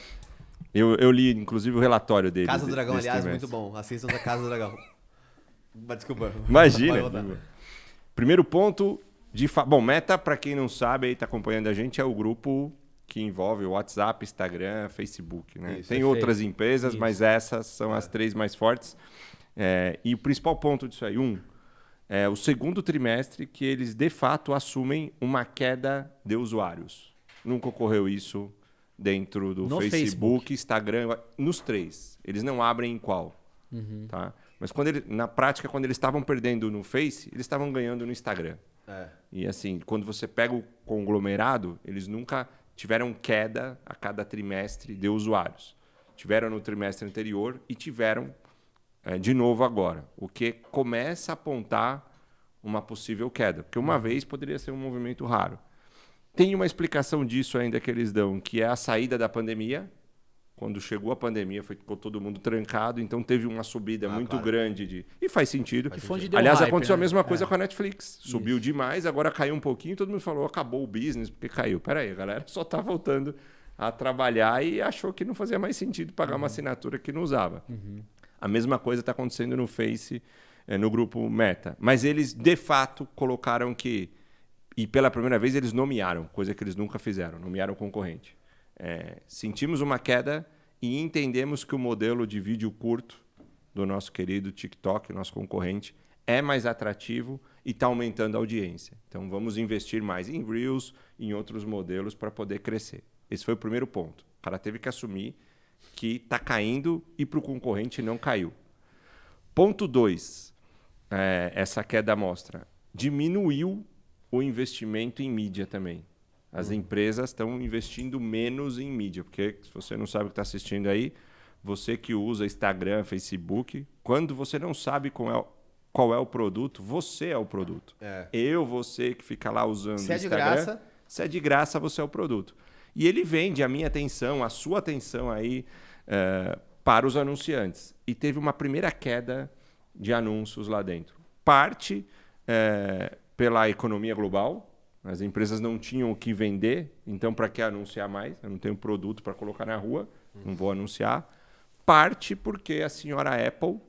eu, eu li, inclusive, o relatório dele. Casa do Dragão, aliás, trimestre. muito bom. Assistam a Casa do Dragão. Mas desculpa. Imagina. Primeiro ponto de fa... bom, Meta, para quem não sabe, aí tá acompanhando a gente, é o grupo que envolve o WhatsApp, Instagram, Facebook, né? Isso, Tem perfeito. outras empresas, Isso. mas essas são as três mais fortes. É, e o principal ponto disso aí, um, é o segundo trimestre que eles de fato assumem uma queda de usuários. Nunca ocorreu isso dentro do Facebook, Facebook. Instagram, nos três. Eles não abrem em qual. Tá? Mas quando ele, na prática, quando eles estavam perdendo no Face, eles estavam ganhando no Instagram. É. E assim, quando você pega o conglomerado, eles nunca tiveram queda a cada trimestre de usuários. Tiveram no trimestre anterior e tiveram eh, de novo agora. O que começa a apontar uma possível queda. Porque uma vez poderia ser um movimento raro. Tem uma explicação disso ainda que eles dão, que é a saída da pandemia. Quando chegou a pandemia, foi, ficou todo mundo trancado, então teve uma subida Ah, muito claro. grande de. E faz sentido. Aliás, hype, aconteceu né? a mesma coisa É. com a Netflix. Subiu demais, agora caiu um pouquinho, todo mundo falou, acabou o business, porque caiu. Peraí, a galera só tá voltando a trabalhar e achou que não fazia mais sentido pagar uma assinatura que não usava. A mesma coisa está acontecendo no Face, eh, no grupo Meta. Mas eles, de fato, colocaram que. E pela primeira vez eles nomearam, coisa que eles nunca fizeram, nomearam concorrente. É, sentimos uma queda e entendemos que o modelo de vídeo curto do nosso querido TikTok, nosso concorrente, é mais atrativo e está aumentando a audiência. Então vamos investir mais em Reels em outros modelos para poder crescer. Esse foi o primeiro ponto. O cara teve que assumir que está caindo e para o concorrente não caiu. Ponto 2. essa queda mostra. Diminuiu o investimento em mídia também. As empresas estão investindo menos em mídia, porque se você não sabe o que está assistindo aí, você que usa Instagram, Facebook, quando você não sabe qual é, o- qual é o produto, você é o produto. É. Eu, você que fica lá usando Se é de Instagram, graça- se é de graça, você é o produto. E ele vende a minha atenção, a sua atenção aí eh, para os anunciantes. E teve uma primeira queda de anúncios lá dentro. Parte é, pela economia global, as empresas não tinham o que vender, então para que anunciar mais? Eu não tenho produto para colocar na rua, não vou anunciar. Parte porque a senhora Apple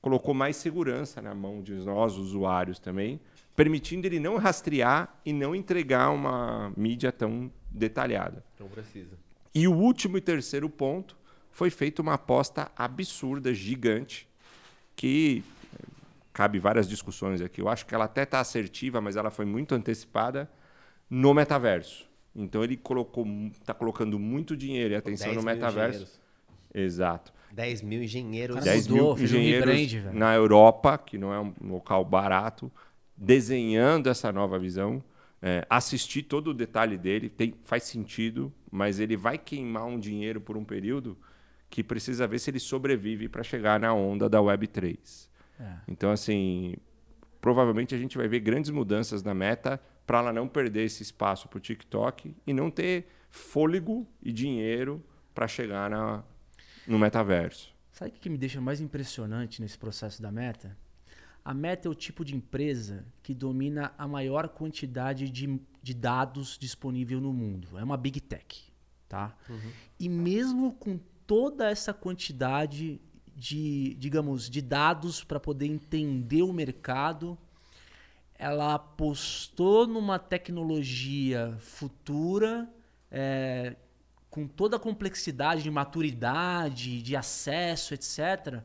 colocou mais segurança na mão de nós, usuários também, permitindo ele não rastrear e não entregar uma mídia tão detalhada. Não precisa. E o último e terceiro ponto foi feita uma aposta absurda, gigante, que eh, cabe várias discussões aqui. Eu acho que ela até está assertiva, mas ela foi muito antecipada no metaverso. Então ele colocou, está colocando muito dinheiro e atenção 10 no mil metaverso. engenheiros. Exato. 10 mil engenheiros. Cara, 10 mudou, mil um engenheiros velho. na Europa, que não é um local barato, desenhando essa nova visão. É, assistir todo o detalhe dele tem, faz sentido, mas ele vai queimar um dinheiro por um período que precisa ver se ele sobrevive para chegar na onda da Web3. É. Então, assim, provavelmente a gente vai ver grandes mudanças na meta para ela não perder esse espaço para o TikTok e não ter fôlego e dinheiro para chegar na, no metaverso. Sabe o que me deixa mais impressionante nesse processo da Meta? A Meta é o tipo de empresa que domina a maior quantidade de, de dados disponível no mundo. É uma big tech, tá? E mesmo com toda essa quantidade de, digamos, de dados para poder entender o mercado, ela apostou numa tecnologia futura, é, com toda a complexidade de maturidade, de acesso, etc.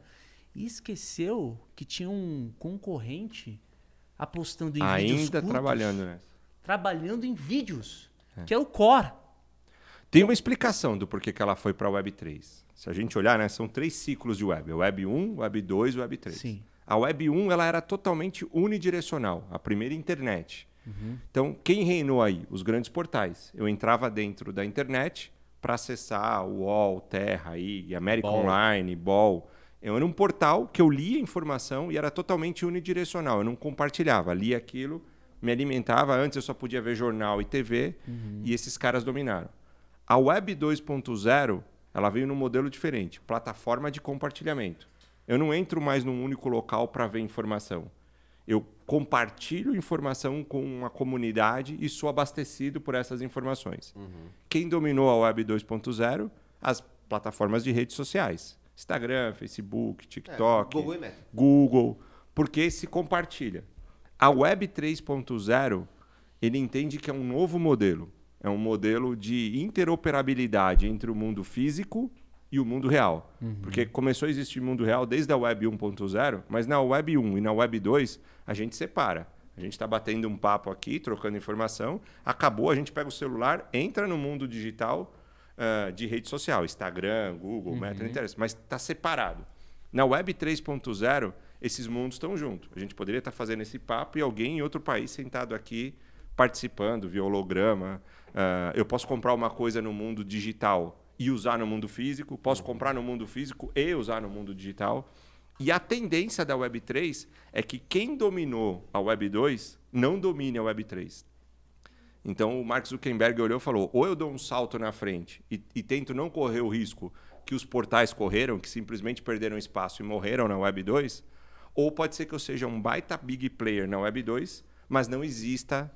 E esqueceu que tinha um concorrente apostando em vídeos Ainda trabalhando nessa. trabalhando em vídeos, que é o core. Tem uma explicação do porquê que ela foi para a Web 3. Se a gente olhar, né, são três ciclos de web: Web 1, Web 2 e Web 3. Sim. A Web 1 ela era totalmente unidirecional, a primeira internet. Então, quem reinou aí? Os grandes portais. Eu entrava dentro da internet para acessar o UOL, Terra, aí, América Ball. Online, Ball. Eu era um portal que eu lia informação e era totalmente unidirecional. Eu não compartilhava, lia aquilo, me alimentava. Antes eu só podia ver jornal e TV e esses caras dominaram. A Web 2.0 ela veio num modelo diferente, plataforma de compartilhamento. Eu não entro mais num único local para ver informação. Eu compartilho informação com uma comunidade e sou abastecido por essas informações. Quem dominou a Web 2.0? As plataformas de redes sociais. Instagram, Facebook, TikTok. Google e Meta. Google, porque se compartilha. A Web 3.0, ele entende que é um novo modelo. É um modelo de interoperabilidade entre o mundo físico e o mundo real. Porque começou a existir mundo real desde a Web 1.0, mas na Web 1 e na Web 2 a gente separa. A gente está batendo um papo aqui, trocando informação, acabou, a gente pega o celular, entra no mundo digital ah, de rede social, Instagram, Google, Meta, não interessa, mas está separado. Na Web 3.0, esses mundos estão juntos. A gente poderia estar fazendo esse papo e alguém em outro país sentado aqui participando via holograma. Ah, eu posso comprar uma coisa no mundo digital e usar no mundo físico, posso comprar no mundo físico e usar no mundo digital. E a tendência da Web 3 é que quem dominou a Web 2 não domine a Web 3. Então o Mark Zuckerberg olhou e falou: ou eu dou um salto na frente e, e tento não correr o risco que os portais correram, que simplesmente perderam espaço e morreram na Web 2, ou pode ser que eu seja um baita big player na Web 2, mas não exista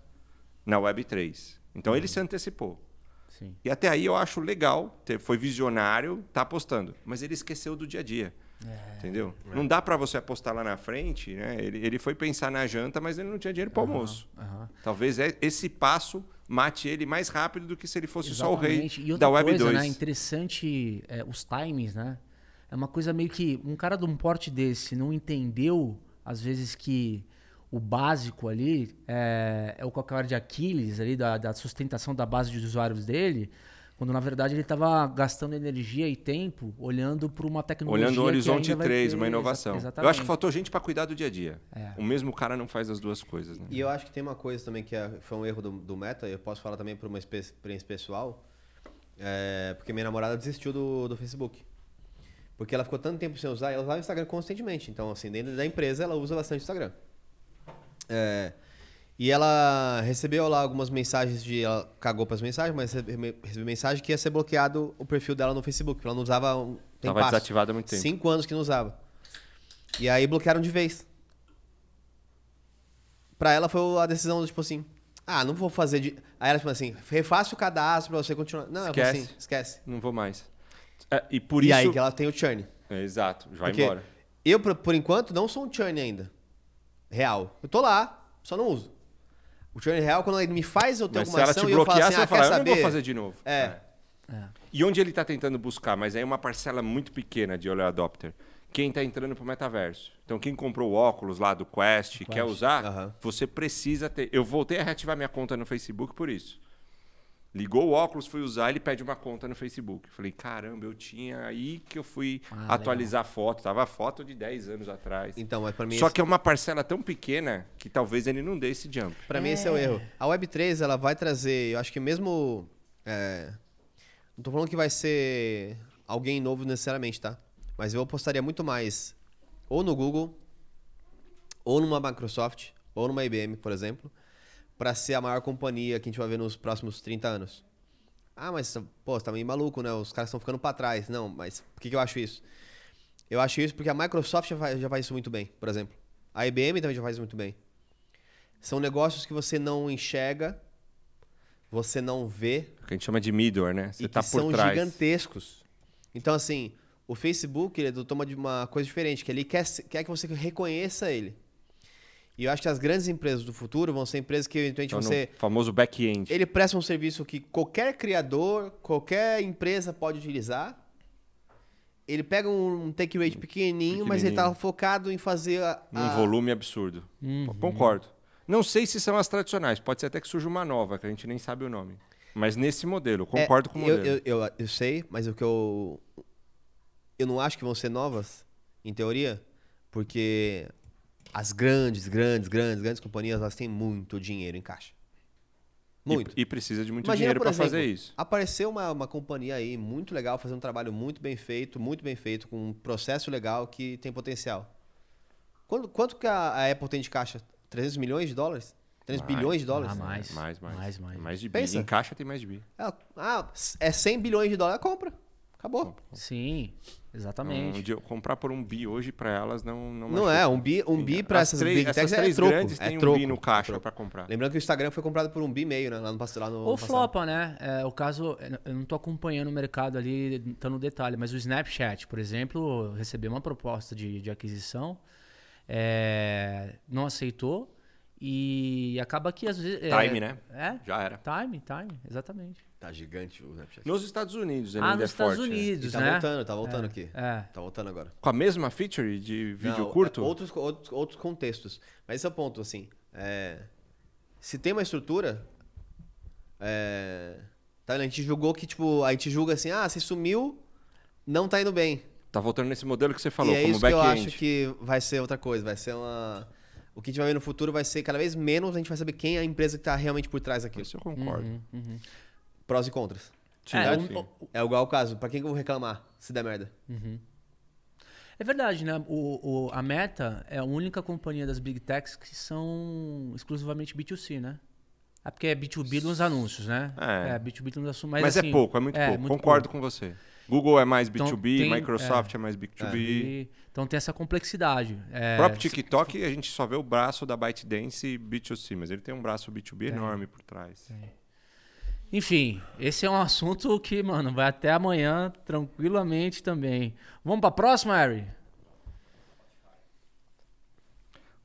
na Web 3. Então ele se antecipou. Sim. E até aí eu acho legal, ter- foi visionário, tá apostando. Mas ele esqueceu do dia a dia. Entendeu? Não dá para você apostar lá na frente, né? Ele, ele foi pensar na janta, mas ele não tinha dinheiro para almoço. aham. Talvez é- esse passo mate ele mais rápido do que se ele fosse só o rei Exatamente. E da Web coisa, 2. né, interessante é, os timings, né? É uma coisa meio que um cara de um porte desse não entendeu, às vezes, que o básico ali é, é o calcanhar de Aquiles ali da, da sustentação da base de usuários dele, quando na verdade ele estava gastando energia e tempo olhando para uma tecnologia Olhando o horizonte ainda vai 3, ter- uma exa- inovação. Eu Exatamente. acho que faltou gente para cuidar do dia a dia. É. O mesmo cara não faz as duas coisas. Né? E eu acho que tem uma coisa também que é- foi um erro do, do Meta, eu posso falar também por uma experiência pessoal, é, porque minha namorada desistiu do, do Facebook. Porque ela ficou tanto tempo sem usar, ela usava o Instagram constantemente. Então, assim, dentro da empresa, ela usa bastante o Instagram. É, e ela recebeu lá algumas mensagens de. Ela cagou pras mensagens, mas recebe- recebeu mensagem que ia ser bloqueado o perfil dela no Facebook, ela não usava um Tava tempasso. desativado há muito tempo. Cinco anos que não usava. E aí bloquearam de vez. Pra ela foi a decisão, tipo assim, ah, não vou fazer de... Aí ela, tipo assim, refaça o cadastro pra você continuar. Não, eu falei Esquece. assim, esquece. Não vou mais. É, e por e isso. aí que ela tem o churn. É, exato, vai Porque embora. Eu, por enquanto, não sou um churn ainda. Real. Eu tô lá, só não uso. O churn real, quando ele me faz eu ter Mas se alguma ela ação te e eu falo bloquear, assim, você ah, vai quer falar, eu não saber? vou fazer de novo. É. E onde ele está tentando buscar? Mas aí é uma parcela muito pequena de early adopter. Quem está entrando para o metaverso. Então, quem comprou o óculos lá do Quest e quer usar, Aham. você precisa ter. Eu voltei a reativar minha conta no Facebook por isso. Ligou o óculos, fui usar, ele pede uma conta no Facebook. Falei, caramba, eu tinha aí que eu fui Ah, atualizar a foto. Tava a foto de 10 anos atrás. Então, mas pra mim, Só esse, que é uma parcela tão pequena que talvez ele não dê esse jump. pra mim esse é o erro. A Web3, ela vai trazer, eu acho que mesmo... é, não tô falando que vai ser alguém novo necessariamente, tá? Mas eu apostaria muito mais ou no Google, ou numa Microsoft, ou numa IBM, por exemplo, pra ser a maior companhia que a gente vai ver nos próximos 30 anos. Ah, mas, pô, você tá meio maluco, né? Os caras estão ficando pra trás. Não, mas por que, que eu acho isso? Eu acho isso porque a Microsoft já faz, já faz isso muito bem, por exemplo. A IBM também já faz isso muito bem. São negócios que você não enxerga, você não vê, O que a gente chama de middleware, né? Você e tá que por são trás. gigantescos. Então, assim, o Facebook, ele toma de uma coisa diferente, que ele quer, quer que você reconheça ele. E eu acho que as grandes empresas do futuro vão ser empresas que, eventualmente, Então, no você... famoso back-end. Ele presta um serviço que qualquer criador, qualquer empresa pode utilizar. Ele pega um take rate pequenininho, mas ele tá Pequenininho. focado em fazer a, a- volume absurdo. Concordo. Não sei se são as tradicionais, pode ser até que surja uma nova, que a gente nem sabe o nome. Mas nesse modelo, É, concordo com o eu, modelo. eu, eu, eu sei, mas o que eu. Eu não acho que vão ser novas, em teoria, porque as grandes, grandes, grandes, grandes companhias, elas têm muito dinheiro em caixa. E- Muito. E, precisa de muito Imagina, dinheiro para fazer isso. Apareceu uma, uma companhia aí muito legal, fazendo um trabalho muito bem feito, muito bem feito, com um processo legal que tem potencial. Quanto, quanto que a, a Apple tem de caixa? 300 milhões de dólares? 300 Mais. bilhões de dólares? Ah, mais. Mais, mais. Mais, mais. Mais de bi. Pensa. Em caixa tem mais de bi. Ah, Ah, é 100 bilhões de dólares, compra. Acabou. Sim, Um exatamente. dia, comprar por um bi hoje para elas não não, Não machuca. é, um bi, um bi pra As essas três- big essas techs é três troco. grandes é um troco, bi no é caixa para comprar. Lembrando que o Instagram foi comprado por um bi e meio, né? Lá no, lá no Ou flopa, né? É, o caso, eu não tô acompanhando o mercado ali, tá no detalhe, mas o Snapchat, por exemplo, recebeu uma proposta de, de aquisição, é, não aceitou e acaba que às vezes... é- Time, né? É, Já era. time, time, exatamente. Tá gigante o Snapchat. Nos Estados Unidos ele ah, ainda nos é Estados forte. né? E Unidos, tá né? voltando, tá voltando aqui. É. Tá voltando agora. Com a mesma feature de vídeo Não, curto? é outros, outros, outros contextos. Mas esse é o ponto, assim. é, se tem uma estrutura. É, tá, a gente julgou que, tipo, a gente julga assim, ah, se sumiu, não tá indo bem. Tá voltando nesse modelo que você falou, e é como isso que eu back-end. acho que vai ser outra coisa. Vai ser uma. O que a gente vai ver no futuro vai ser cada vez menos a gente vai saber quem é a empresa que tá realmente por trás daquilo. Isso eu concordo. Uhum. Prós e contras. Sim, É, sim. um- É igual o caso. Pra quem que eu vou reclamar se der merda? É verdade, né? O, o- a Meta é a única companhia das Big Techs que são exclusivamente B2C, né? É porque é B2B nos anúncios, né? É. B2B nos assuntos. Mas, Mas, é assim, pouco, é muito pouco. Concordo com você. Google é mais Então, B2B, tem- Microsoft é, mais B2B. E- Então tem essa complexidade. É, O próprio TikTok, a gente só vê o braço da ByteDance B2C, mas ele tem um braço B2B enorme por trás. Enfim, esse é um assunto que, mano, vai até amanhã tranquilamente também. Vamos pra próxima, Harry?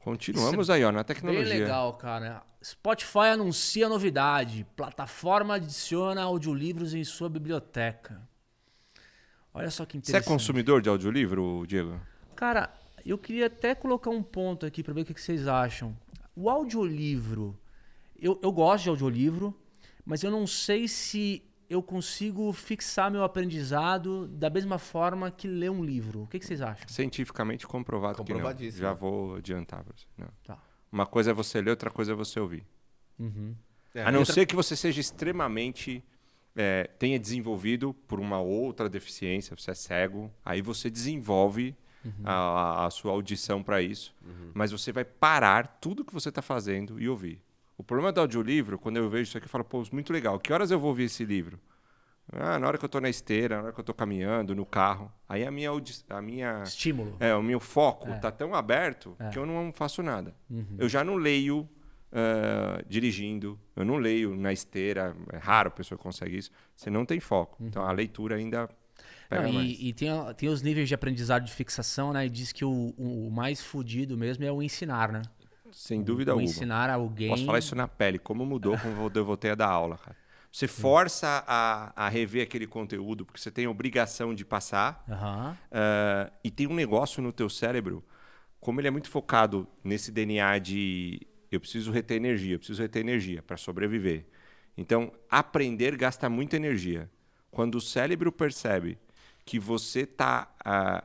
Continuamos aí, ó, na Bem tecnologia. legal, cara. Spotify anuncia novidade. Plataforma adiciona audiolivros em sua biblioteca. Olha só que Você é interessante. consumidor de audiolivro, Diego? Cara, eu queria até colocar um ponto aqui para ver o que que vocês acham. O audiolivro, eu, eu gosto de audiolivro, mas eu não sei se eu consigo fixar meu aprendizado da mesma forma que ler um livro. O que, que vocês acham? Cientificamente comprovado que não. Comprovadíssimo. Já vou adiantar pra você. Não. Tá. Uma coisa é você ler, outra coisa é você ouvir. É, A não outra- ser que você seja extremamente. é, tenha desenvolvido por uma outra deficiência, você é cego, aí você desenvolve a, a- a sua audição para isso, mas você vai parar tudo que você está fazendo e ouvir. O problema do audiolivro, quando eu vejo isso aqui, eu falo, pô, muito legal, que horas eu vou ouvir esse livro? Ah, na hora que eu tô na esteira, na hora que eu tô caminhando, no carro. Aí a minha, a minha Estímulo. é, o meu foco É. tá tão aberto É. que eu não faço nada. Uhum. Eu já não leio ah, dirigindo, eu não leio na esteira. É raro a pessoa consegue isso. Você não tem foco. Então a leitura ainda Uhum. Não, mais. e, e tem, tem os níveis de aprendizado de fixação, né? E diz que o, o- mais fudido mesmo é o ensinar, né? Sem dúvida alguma. ensinar alguém. Posso falar isso na pele, como mudou quando eu voltei a dar aula, cara. Você força a, a rever aquele conteúdo porque você tem a obrigação de passar. Aham. Ah, e tem um negócio no teu cérebro, como ele é muito focado nesse DNA de eu preciso reter energia, eu preciso reter energia para sobreviver. Então, aprender gasta muita energia. Quando o cérebro percebe que você está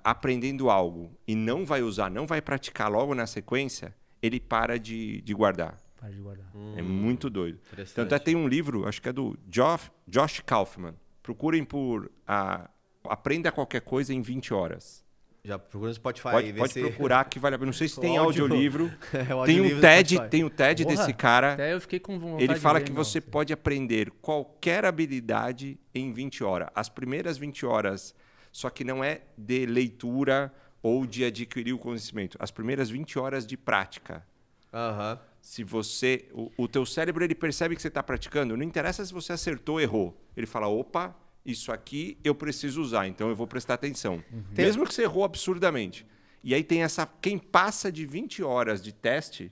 aprendendo algo e não vai usar, não vai praticar logo na sequência, ele para de, de guardar. Para de guardar. É muito doido. Tanto é que tem um livro, acho que é do Josh, Josh Kaufman. Procurem por a, Aprenda Qualquer Coisa em 20 horas. Já procura no Spotify. Pode, vê pode se- procurar que vale a pena. Não sei se tem O áudio- audiolivro. É, o tem um TED, tem o TED Porra, desse cara. Até eu fiquei com vontade Ele de fala ver, que meu. você pode aprender qualquer habilidade em 20 horas. As primeiras 20 horas, só que não é de leitura ou de adquirir o conhecimento. As primeiras 20 horas de prática. Aham. Se você, o, o teu cérebro ele percebe que você está praticando, não interessa se você acertou ou errou. Ele fala, opa, isso aqui eu preciso usar, então eu vou prestar atenção. Mesmo que você errou absurdamente. E aí tem essa, quem passa de 20 horas de teste,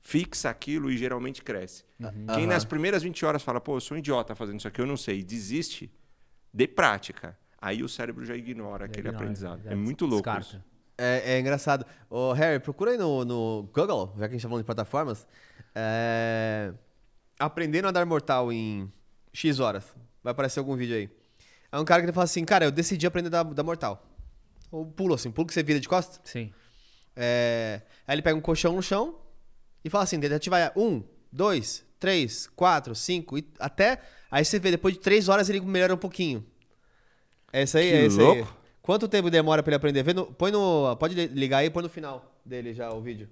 fixa aquilo e geralmente cresce. Quem nas primeiras 20 horas fala, pô, eu sou um idiota fazendo isso aqui, eu não sei, e desiste de prática. Aí o cérebro já ignora aquele Ignora, aprendizado. já É muito louco descarta. isso. É, é engraçado. Ô, Harry, procura aí no, no Google, já que a gente tá falando de plataformas. É... Aprendendo a dar mortal em X horas. Vai aparecer algum vídeo aí. É um cara que ele fala assim, cara, eu decidi aprender a dar, dar mortal. Ou pulo assim, pulo que você vira de costas. Sim. É... Aí ele pega um colchão no chão e fala assim, tentativa é um, dois, três, quatro, cinco, e até... Aí você vê, depois de três horas ele melhora um pouquinho. É isso aí, Que é isso louco. aí. Quanto tempo demora pra ele aprender? Vê no- põe no, pode li- ligar aí e põe no final dele já o vídeo.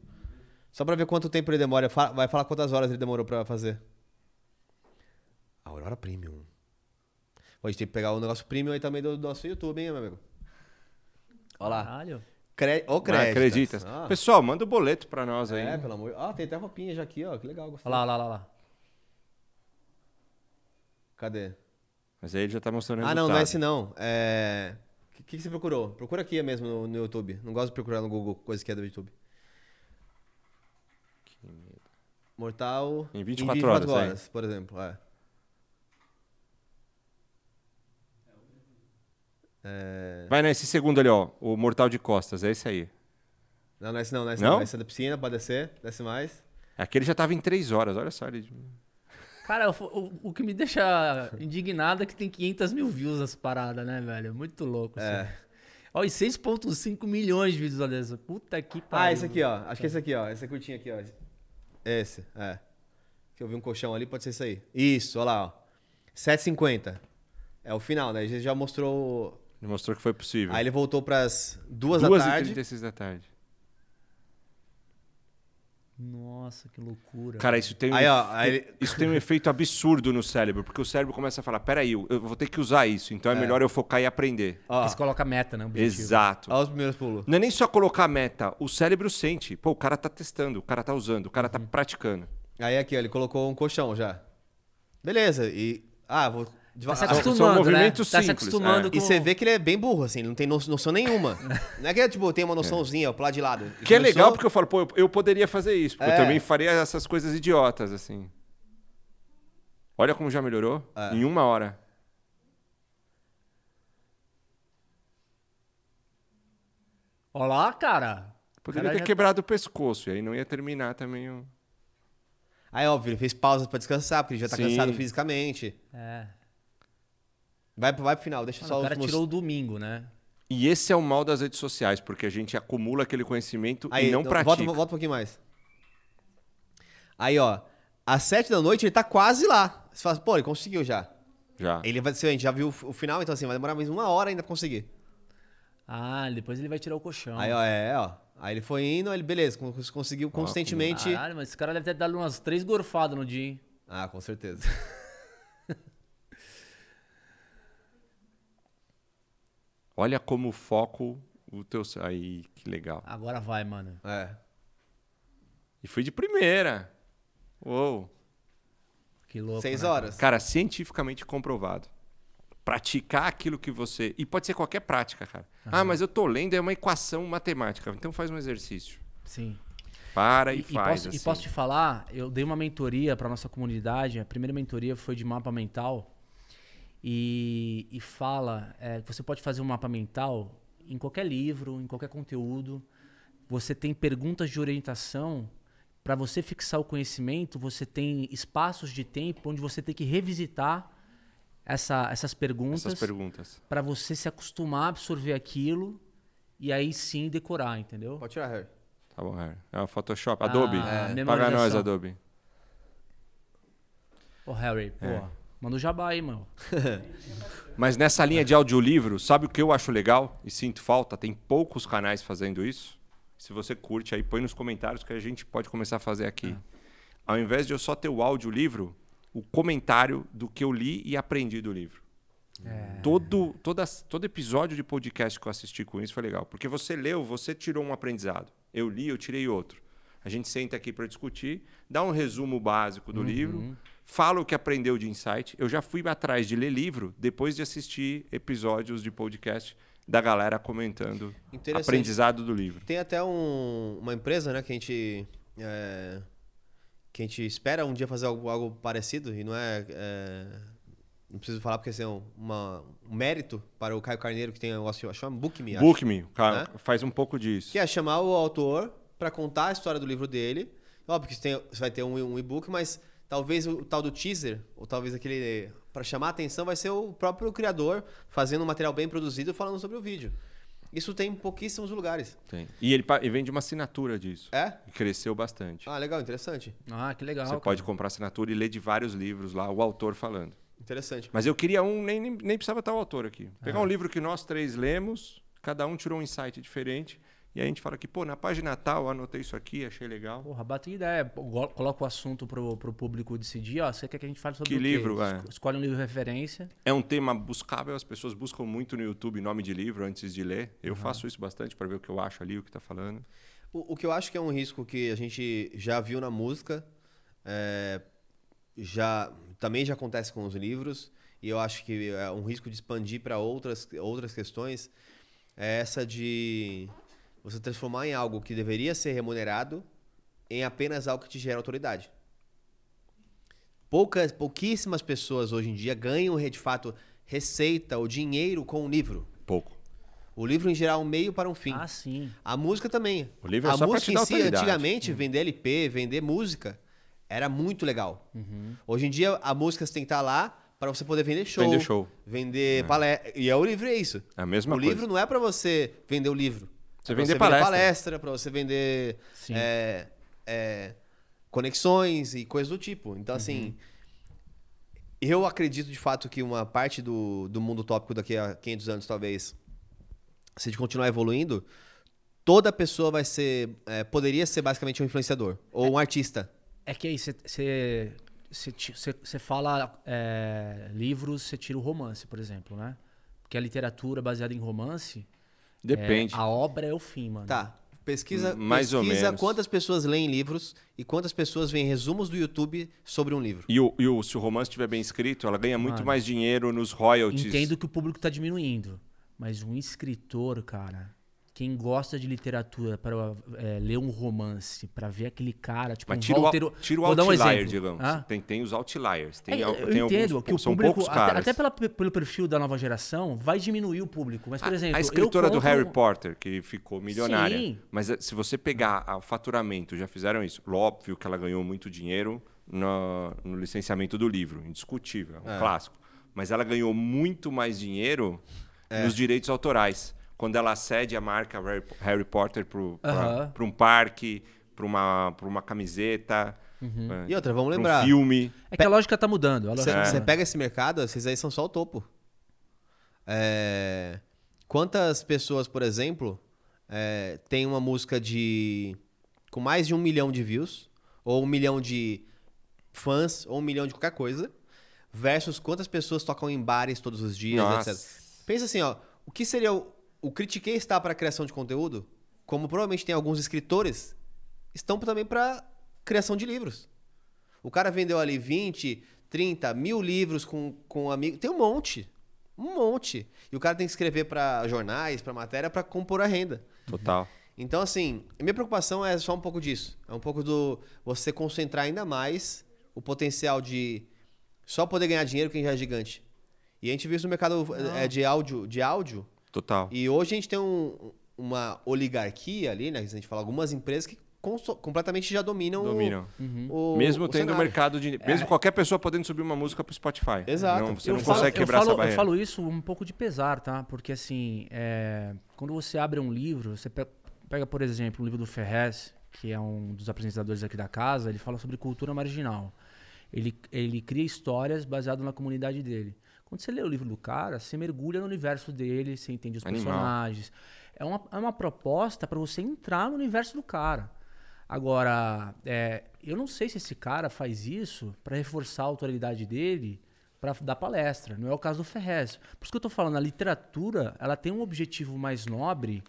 Só pra ver quanto tempo ele demora. Fala- Vai falar quantas horas ele demorou pra fazer. Aurora Premium. Pô, a gente tem que pegar o negócio premium aí também do, do nosso YouTube, hein, meu amigo? Olha lá. Caralho. Cre... Ô, Não créditos. acredita. Ah, Pessoal, manda o boleto pra nós aí. é, pelo amor. Ó, tem até roupinha já aqui, ó. Que legal, gostei. Olha lá, olha lá, olha lá. Cadê? Mas aí ele já tá mostrando Ah, resultado. não, não é esse não. É. O que, que você procurou? Procura aqui mesmo no, no YouTube. Não gosto de procurar no Google coisa que é do YouTube. Mortal. Em 24 horas, horas, por exemplo. É. É... Vai nesse segundo ali, ó. O Mortal de Costas, é esse aí. Não, não é esse não, não é esse Não? não. Esse é da piscina, pode descer, desce mais. Aquele já tava em 3 horas, olha só. Ele... Cara, o, o- o que me deixa indignado é que tem 500 mil views essa parada, né, velho? Muito louco. É. Assim. Ó, e 6,5 milhões de visualizações. Puta que pariu. Ah, esse aqui, ó. Acho que esse aqui, ó. Esse curtinho aqui, ó. Esse, é. Que eu vi um colchão ali, pode ser isso aí. Isso, olha lá, ó. 7,50. É o final, né? A gente já mostrou. Ele mostrou que foi possível. Aí ele voltou pras duas, Duas da e tarde. 36 da tarde. Nossa, que loucura. Cara, isso tem, um Aí, ó, efe- aí isso tem um efeito absurdo no cérebro, porque o cérebro começa a falar: peraí, eu eu vou ter que usar isso, então é, melhor eu focar e aprender. Ó, você coloca meta, né? Objetivo. Exato. Olha os primeiros pulos. Não é nem só colocar meta, o cérebro sente. Pô, o cara tá testando, o cara tá usando, o cara tá praticando. Aí aqui, ó, ele colocou um colchão já. Beleza, e. Ah, vou. Tá se são acostumando, né? movimentos Tá se acostumando é. com... E você vê que ele é bem burro, assim, ele não tem no- noção nenhuma. Não é que tipo, tem uma noçãozinha, ó, pro lado de lado. Que é legal porque eu falo, pô, eu, eu poderia fazer isso, porque É. eu também faria essas coisas idiotas, assim. Olha como já melhorou É. em uma hora. Olha lá, cara. Poderia Cara, ter já- quebrado o pescoço, e aí não ia terminar também o. Aí, óbvio, ele fez pausa pra descansar, porque ele já tá Sim. cansado fisicamente. É. Vai, pro- vai pro final, deixa Mano, só o cara os... tirou o domingo, né? E esse é o mal das redes sociais, porque a gente acumula aquele conhecimento Aí, e não então, pratica. Volta, volta um pouquinho mais. Aí, ó, às sete da noite ele tá quase lá. Você fala, pô, ele conseguiu já. Já. Ele vai ser, a gente já viu o final, então assim, vai demorar mais uma hora ainda pra conseguir. Ah, depois ele vai tirar o colchão. Aí, ó, é, ó. Aí ele foi indo, ele, beleza, con- conseguiu consistentemente. Caralho, mas esse cara deve ter dado umas três gorfadas no dia, hein? Ah, com certeza. Olha como o foco o teu. Aí, que legal. Agora vai, mano. É. E fui de primeira. Uou. Que louco. Seis né? horas. Cara, cientificamente comprovado. Praticar aquilo que você. E pode ser qualquer prática, cara. Ah, mas eu tô lendo, é uma equação matemática. Então faz um exercício. Sim. Para e, E, e faz. posso, e assim. posso te falar, eu dei uma mentoria para nossa comunidade. A primeira mentoria foi de mapa mental. E, e fala é, que você pode fazer um mapa mental em qualquer livro, em qualquer conteúdo. Você tem perguntas de orientação. Para você fixar o conhecimento, você tem espaços de tempo onde você tem que revisitar essa, essas perguntas Essas perguntas. para você se acostumar a absorver aquilo e aí sim decorar, entendeu? Pode tirar, Harry. Tá bom, Harry. É o Photoshop. Adobe. Ah, Paga memorização. nós, Adobe. Ô, Harry, pô, É. manda o jabá aí, mano. Mas nessa linha de audiolivro, sabe o que eu acho legal e sinto falta? Tem poucos canais fazendo isso. Se você curte aí, põe nos comentários que a gente pode começar a fazer aqui. Ao invés de eu só ter o audiolivro, o comentário do que eu li e aprendi do livro. Todo, todas, todo episódio de podcast que eu assisti com isso foi legal. Porque você leu, você tirou um aprendizado. Eu li, eu tirei outro. A gente senta aqui para discutir, dá um resumo básico do livro, fala o que aprendeu de insight. Eu já fui atrás de ler livro depois de assistir episódios de podcast da galera comentando aprendizado do livro. Tem até um- uma empresa, né, que a gente. é, que a gente espera um dia fazer algo, algo parecido, e não é. é, não preciso falar porque assim, é um, uma- um mérito para o Caio Carneiro, que tem um negócio chama Book Me. Book Né? faz um pouco disso. Que é chamar o autor para contar a história do livro dele. Óbvio que você, tem- você vai ter um, um e-book, mas talvez o, tal do teaser, ou talvez aquele. para chamar a atenção, vai ser o próprio criador fazendo um material bem produzido falando sobre o vídeo. Isso tem em pouquíssimos lugares. Tem. E ele, ele vende uma assinatura disso. É? E Cresceu bastante. Ah, legal, interessante. Ah, que legal. Você cara. pode comprar assinatura e ler de vários livros lá, o autor falando. Interessante. Mas eu queria um, nem, nem, nem precisava estar o autor aqui. Ah. Pegar um livro que nós três lemos, cada um tirou um insight diferente, e aí a gente fala que, pô, na página tal, eu anotei isso aqui, achei legal. Porra, bate ideia. Go- Coloca o assunto pro, pro público decidir. Ó, você quer que a gente fale sobre Que o quê? livro, é. Esco- Escolhe um livro de referência. É um tema buscável, as pessoas buscam muito no YouTube nome de livro antes de ler. Eu faço isso bastante para ver o que eu acho ali, o que tá falando. O, o que eu acho que é um risco que a gente já viu na música, é, já também já acontece com os livros, e eu acho que é um risco de expandir para outras, outras questões, é essa de você transformar em algo que deveria ser remunerado em apenas algo que te gera autoridade. Poucas, pouquíssimas pessoas hoje em dia ganham de fato receita ou dinheiro com o livro. Pouco. O livro, em geral, é um meio para um fim. Ah, sim. A música também. O livro é a só pra música te dar em si, autoridade. antigamente, vender LP, vender música, era muito legal. Hoje em dia, a música você tem que estar lá para você poder vender show. Vender show. Vender palestra. E é o livro é isso. É a mesma o coisa. livro não é para você vender o livro. Você é vender você palestra. vender palestra, para você vender é, é, conexões e coisas do tipo. Então, Uhum. assim, eu acredito de fato que uma parte do, do mundo tópico daqui a 500 anos, talvez, se a gente continuar evoluindo, toda pessoa vai ser. é, poderia ser basicamente um influenciador ou um artista. É que aí você você fala é, livros, você tira o romance, por exemplo, né? Porque a literatura baseada em romance, Depende. é, a obra é o fim, mano. Tá. Pesquisa, Mais ou pesquisa menos. quantas pessoas leem livros e quantas pessoas veem resumos do YouTube sobre um livro. E, o, e o- se o romance estiver bem escrito, ela ganha muito Mano. mais dinheiro nos royalties. Entendo que o público tá diminuindo, mas um escritor, cara, quem gosta de literatura para é, ler um romance, para ver aquele cara, tipo Mas um tira, Walter... o, tira o Vou dar um outlier, exemplo. digamos. Hã? Tem, tem os outliers. Tem, É, eu tem entendo alguns, que o são público, poucos até, caras. até pela- pelo perfil da nova geração, vai diminuir o público. Mas, por exemplo, a eu escritora do compro- Harry Potter, que ficou milionária. Sim. Mas eh, se você pegar a- o faturamento, já fizeram isso. Óbvio que ela ganhou muito dinheiro no, no licenciamento do livro, indiscutível, é um clássico. Mas ela ganhou muito mais dinheiro É. nos direitos autorais. Quando ela cede a marca Harry, Potter para um parque, para uma, pra uma camiseta, Uhum. eh, E outra, vamos lembrar. um filme. É que a lógica tá mudando. Você você pega esse mercado, esses aí são só o topo. É, Quantas pessoas, por exemplo, é, tem uma música de. com mais de um milhão de views, ou um milhão de fãs, ou um milhão de qualquer coisa, versus quantas pessoas tocam em bares todos os dias, Nossa. etc. Pensa assim, ó. o que seria o, o Critiquei está para a criação de conteúdo, como provavelmente tem alguns escritores, estão também para criação de livros. O cara vendeu ali 20, 30 mil livros com, com amigos. Tem um monte. Um monte. E o cara tem que escrever para jornais, para matéria, para compor a renda. Total. Então, assim, minha preocupação é só um pouco disso. É um pouco do você concentrar ainda mais o potencial de só poder ganhar dinheiro quem já é gigante. E a gente viu isso no mercado é, de áudio, de áudio. Total. E hoje a gente tem um, uma oligarquia ali, né? A gente fala algumas empresas que completamente já dominam, dominam. O, uhum. o, mesmo o tendo o mercado de mesmo é. qualquer pessoa podendo subir uma música para o Spotify exato não, você eu não falo, consegue quebrar falo, essa barreira eu falo isso um pouco de pesar tá porque assim é, quando você abre um livro você pega por exemplo o livro do Ferrez que é um dos apresentadores aqui da casa ele fala sobre cultura marginal ele, ele cria histórias baseadas na comunidade dele quando você lê o livro do cara você mergulha no universo dele você entende os Animal. personagens é uma, é uma proposta para você entrar no universo do cara Agora, é, eu não sei se esse cara faz isso para reforçar a autoridade dele para dar palestra. Não é o caso do Ferrez. Por isso que eu estou falando, a literatura ela tem um objetivo mais nobre,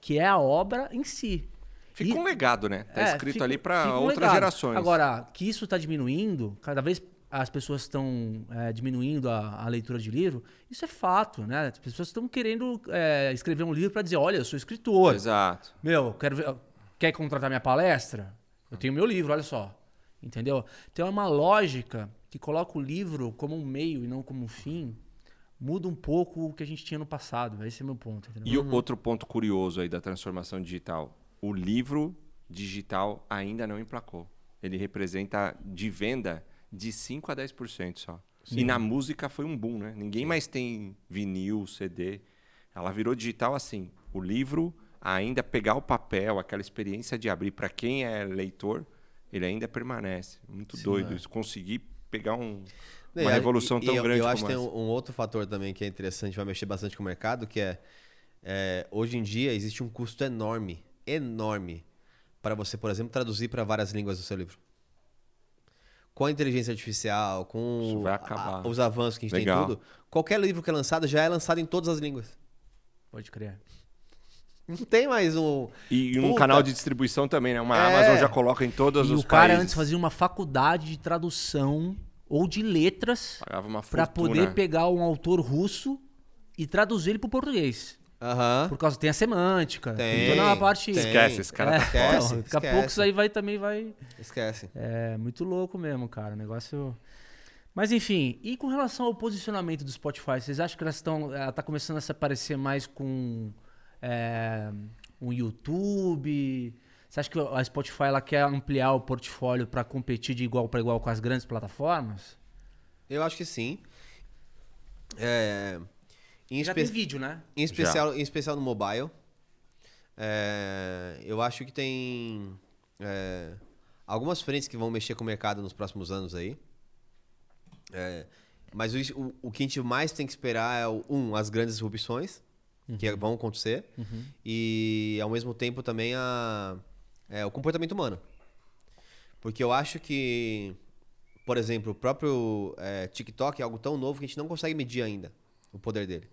que é a obra em si. Fica e, um legado, né? Tá é, escrito fica, ali para um outras legado. gerações. Agora, que isso está diminuindo, cada vez as pessoas estão é, diminuindo a, a, leitura de livro, isso é fato, né? As pessoas estão querendo é, escrever um livro para dizer, olha, eu sou escritor. Exato. Meu, quero ver Quer contratar minha palestra? Eu tenho meu livro, olha só. Entendeu? Então é uma lógica que coloca o livro como um meio e não como um fim. Muda um pouco o que a gente tinha no passado. Esse é o meu ponto. Entendeu? E uhum. outro ponto curioso aí da transformação digital. O livro digital ainda não emplacou. Ele representa de venda de 5 a 10% só. Sim. E na música foi um boom, né? Ninguém mais tem vinil, CD. Ela virou digital assim. O livro ainda pegar o papel, aquela experiência de abrir para quem é leitor, ele ainda permanece. Muito Sim, doido é. isso. Conseguir pegar um, uma revolução tão eu, grande eu acho como que tem um, um, outro fator também que é interessante, vai mexer bastante com o mercado, que é, é hoje em dia existe um custo enorme, enorme, para você, por exemplo, traduzir para várias línguas o seu livro. Com a inteligência artificial, com a, os avanços que a gente Legal. tem tudo, qualquer livro que é lançado já é lançado em todas as línguas. Pode crer. Não tem mais um. E um Puta. canal de distribuição também, né? Uma é. Amazon já coloca em todos e os o cara países. antes fazia uma faculdade de tradução ou de letras para poder pegar um autor russo e traduzir ele para o português. Uhum. Por causa tem a semântica, tem, tem toda uma parte. Tem. Esquece, esse cara é, tá fora. Daqui esquece. a pouco isso aí vai também vai. Esquece. É muito louco mesmo, cara. O negócio. Mas enfim, e com relação ao posicionamento do Spotify, vocês acham que elas estão. Ela tá começando a se aparecer mais com é, um YouTube? Você acha que a Spotify ela quer ampliar o portfólio para competir de igual para igual com as grandes plataformas? Eu acho que sim. É, em Já tem vídeo, né? Em especial, em especial no mobile. É, eu acho que tem é, algumas frentes que vão mexer com o mercado nos próximos anos aí. É, mas o, o, que a gente mais tem que esperar é, um, as grandes disrupções uhum. que vão acontecer. Uhum. E, ao mesmo tempo, também a, é, o comportamento humano. Porque eu acho que, por exemplo, o próprio é, TikTok é algo tão novo que a gente não consegue medir ainda o poder dele.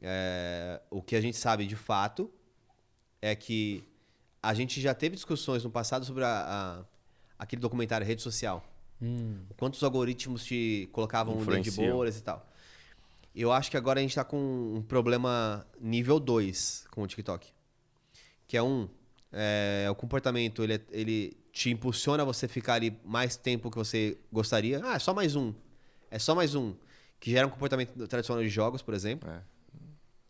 É, o que a gente sabe de fato é que a gente já teve discussões no passado sobre a, a, aquele documentário Rede Social. Hum. Quantos algoritmos te colocavam dentro de bolhas e tal. Eu acho que agora a gente está com um problema nível 2 com o TikTok. Que é um, é, o comportamento, ele, ele te impulsiona a você ficar ali mais tempo que você gostaria. Ah, é só mais um. É só mais um. Que gera um comportamento tradicional de jogos, por exemplo. É.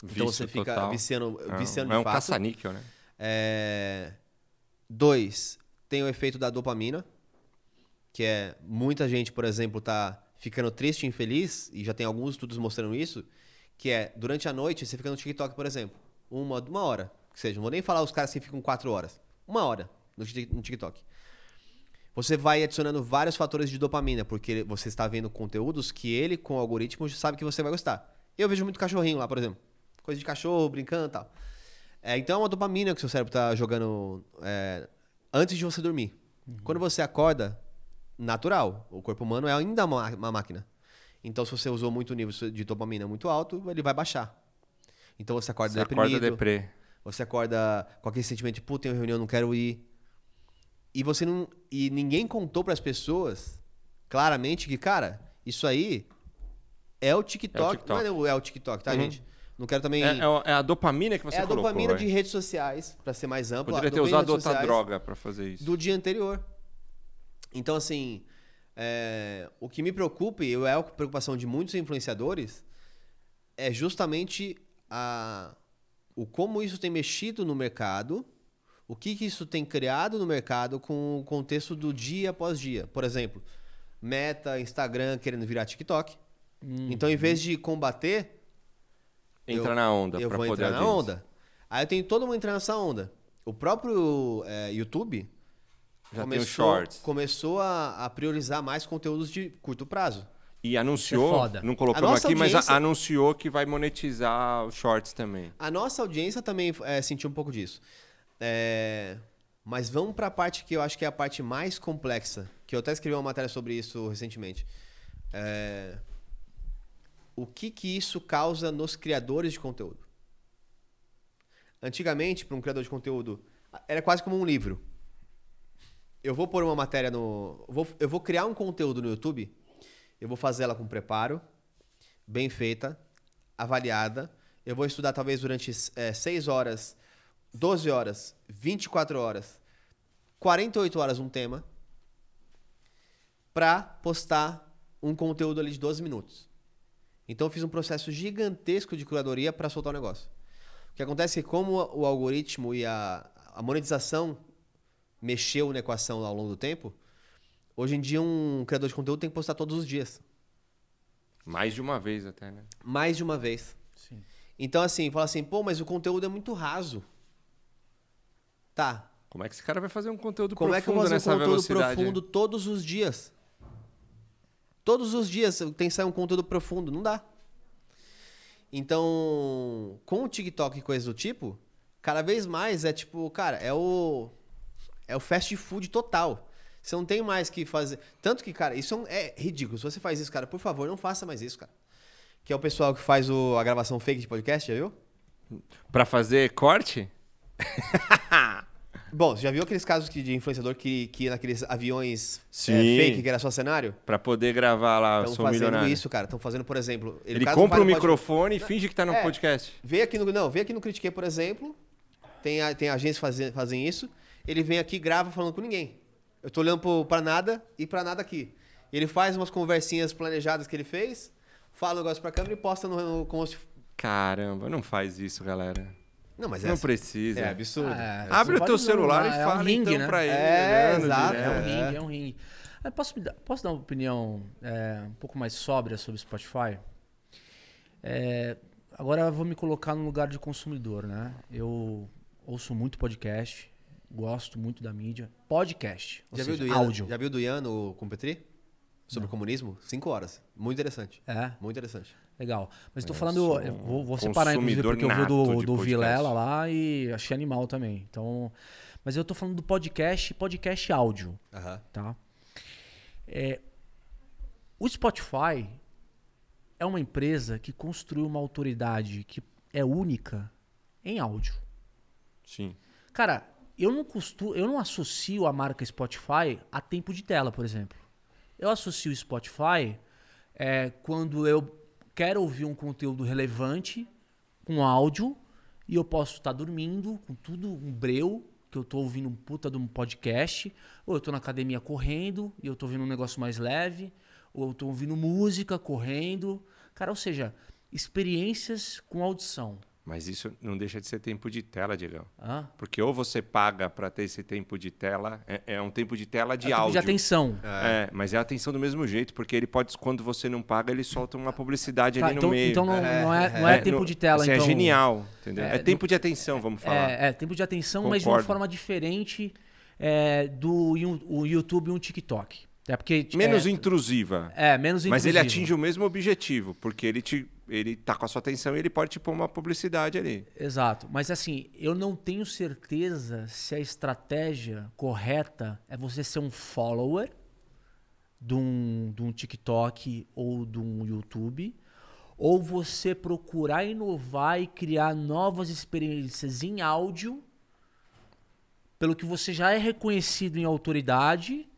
Então você fica total. viciando, é viciando é de um caça-níquel, né? É... Dois, tem o efeito da dopamina, que é muita gente, por exemplo, tá ficando triste e infeliz, e já tem alguns estudos mostrando isso, que é durante a noite você fica no TikTok, por exemplo, uma, uma hora, que seja, não vou nem falar os caras que ficam quatro horas, uma hora no TikTok. Você vai adicionando vários fatores de dopamina, porque você está vendo conteúdos que ele, com o algoritmo, sabe que você vai gostar. Eu vejo muito cachorrinho lá, por exemplo. Coisa de cachorro, brincando e tal. É, então é uma dopamina que seu cérebro está jogando é, antes de você dormir. Uhum. Quando você acorda, natural. O corpo humano é ainda uma, uma máquina. Então, se você usou muito nível de dopamina muito alto, ele vai baixar. Então você acorda Você deprimido. acorda deprê. Você acorda com aquele sentimento de, pô, tenho reunião, não quero ir. E você não. E ninguém contou pras pessoas claramente que, cara, isso aí é o TikTok. TikTok. Não é o, é o TikTok, tá, Uhum. gente? Não quero também. É, é o- é a dopamina que você É a colocou. dopamina é. de redes sociais, pra ser mais amplo. Poderia a ter usado outra droga pra fazer isso. Do dia anterior. Então, assim, é, o que me preocupa, e é a preocupação de muitos influenciadores, é justamente a, o como isso tem mexido no mercado, o que, que isso tem criado no mercado com o contexto do dia após dia. Por exemplo, Meta, Instagram querendo virar TikTok. Então, em vez de combater, Entra eu- na onda eu vou poder entrar na onda. Aí eu tenho todo mundo entrando nessa onda. O próprio é, YouTube Já começou, shorts. começou a, a priorizar mais conteúdos de curto prazo. E anunciou, é não colocamos aqui, mas anunciou que vai monetizar os shorts também. A nossa audiência também é, sentiu um pouco disso. É, mas vamos para a parte que eu acho que é a parte mais complexa, que eu até escrevi uma matéria sobre isso recentemente. É, o que que isso causa nos criadores de conteúdo? Antigamente, para um criador de conteúdo, era quase como um livro. Eu vou pôr uma matéria no. vou- eu vou criar um conteúdo no YouTube, eu vou fazer ela com preparo, bem feita, avaliada. Eu vou estudar talvez durante 6 horas, 12 horas, 24 horas, 48 horas um tema, para postar um conteúdo ali de 12 minutos. Então eu fiz um processo gigantesco de curadoria para soltar o negócio. O que acontece é que como o algoritmo e a, a monetização mexeu na equação ao longo do tempo, hoje em dia um criador de conteúdo tem que postar todos os dias. Mais de uma vez até, né? Mais de uma vez. Sim. Então, assim, fala assim, pô, mas o conteúdo é muito raso. Tá. Como é que esse cara vai fazer um conteúdo Como é que eu profundo vou fazer um nessa conteúdo velocidade? profundo todos os dias? Todos os dias tem que sair um conteúdo profundo. Não dá. Então, com o TikTok e coisas do tipo, cada vez mais é tipo, cara, é o. É o fast food total. Você não tem mais que fazer. Tanto que, cara, isso é é ridículo. Se você faz isso, cara, por favor, não faça mais isso, cara. Que é o pessoal que faz o- a gravação fake de podcast, já viu? Pra fazer corte? Bom, você já viu aqueles casos que, de influenciador que, que ia naqueles aviões é, fake, que era só cenário? Pra poder gravar lá, eu Estão sou fazendo milionário. isso, cara. Estão fazendo, por exemplo. Ele não compra um microfone e finge que tá no É. podcast. Vê aqui no. Não, vê aqui no Critiquei, por exemplo. Tem, a, tem agências que fazem, fazem isso. Ele vem aqui e grava falando com ninguém. Eu tô olhando pro, pra nada e pra nada aqui. Ele faz umas conversinhas planejadas que ele fez, fala o negócio pra câmera e posta no, no- como se. Caramba, não faz isso, galera. Não, mas é, Não precisa. é absurdo. É, Abre o teu celular é e um fala ringue, então né? pra ele. É, olhando exato. É um ringue, é um ringue. É, posso, me dar, posso dar uma opinião é, um pouco mais sóbria sobre Spotify? É, agora eu vou me colocar no lugar de consumidor, né? Eu ouço muito podcast, gosto muito da mídia. Podcast, ou Já viu, seja, do Ian, áudio. já viu do Ian no, com o Petri? Sobre o comunismo? Cinco horas. Muito interessante. É, Muito interessante. Legal. Mas estou Eu falando, vou, vou separar inclusive porque eu vi do, do. Vilela lá e achei animal também. Então, mas eu tô falando do podcast, podcast áudio. Tá? É, o Spotify é uma empresa que construiu uma autoridade que é única em áudio. Sim. Cara, eu não costumo, eu não associo a marca Spotify a tempo de tela, por exemplo. Eu associo o Spotify é, quando eu quero ouvir um conteúdo relevante com áudio e eu posso estar dormindo com tudo um breu, que eu tô ouvindo um puta de um podcast, ou eu tô na academia correndo e eu tô ouvindo um negócio mais leve, ou eu tô ouvindo música correndo. Cara, ou seja, experiências com audição. Mas isso não deixa de ser tempo de tela, Diegão. Hã? Porque ou você paga pra ter esse tempo de tela, é, é um tempo de tela de É áudio. de atenção. É, mas é atenção do mesmo jeito, porque ele pode, quando você não paga, ele solta uma publicidade Tá, ali então, no meio. então não, não é, não é, tempo no- de tela, assim, então. É genial, entendeu? É, É, tempo de atenção, vamos falar. É, é, tempo de atenção, mas de uma Concordo. forma diferente é, do o YouTube e um TikTok. É porque Menos é, intrusiva. é, menos Mas ele atinge o mesmo objetivo, porque ele, te, ele tá com a sua atenção e ele pode te pôr uma publicidade ali. Exato. Mas assim, eu não tenho certeza se a estratégia correta é você ser um follower de um, de um TikTok ou de um YouTube, ou você procurar inovar e criar novas experiências em áudio, pelo que você já é reconhecido em autoridade,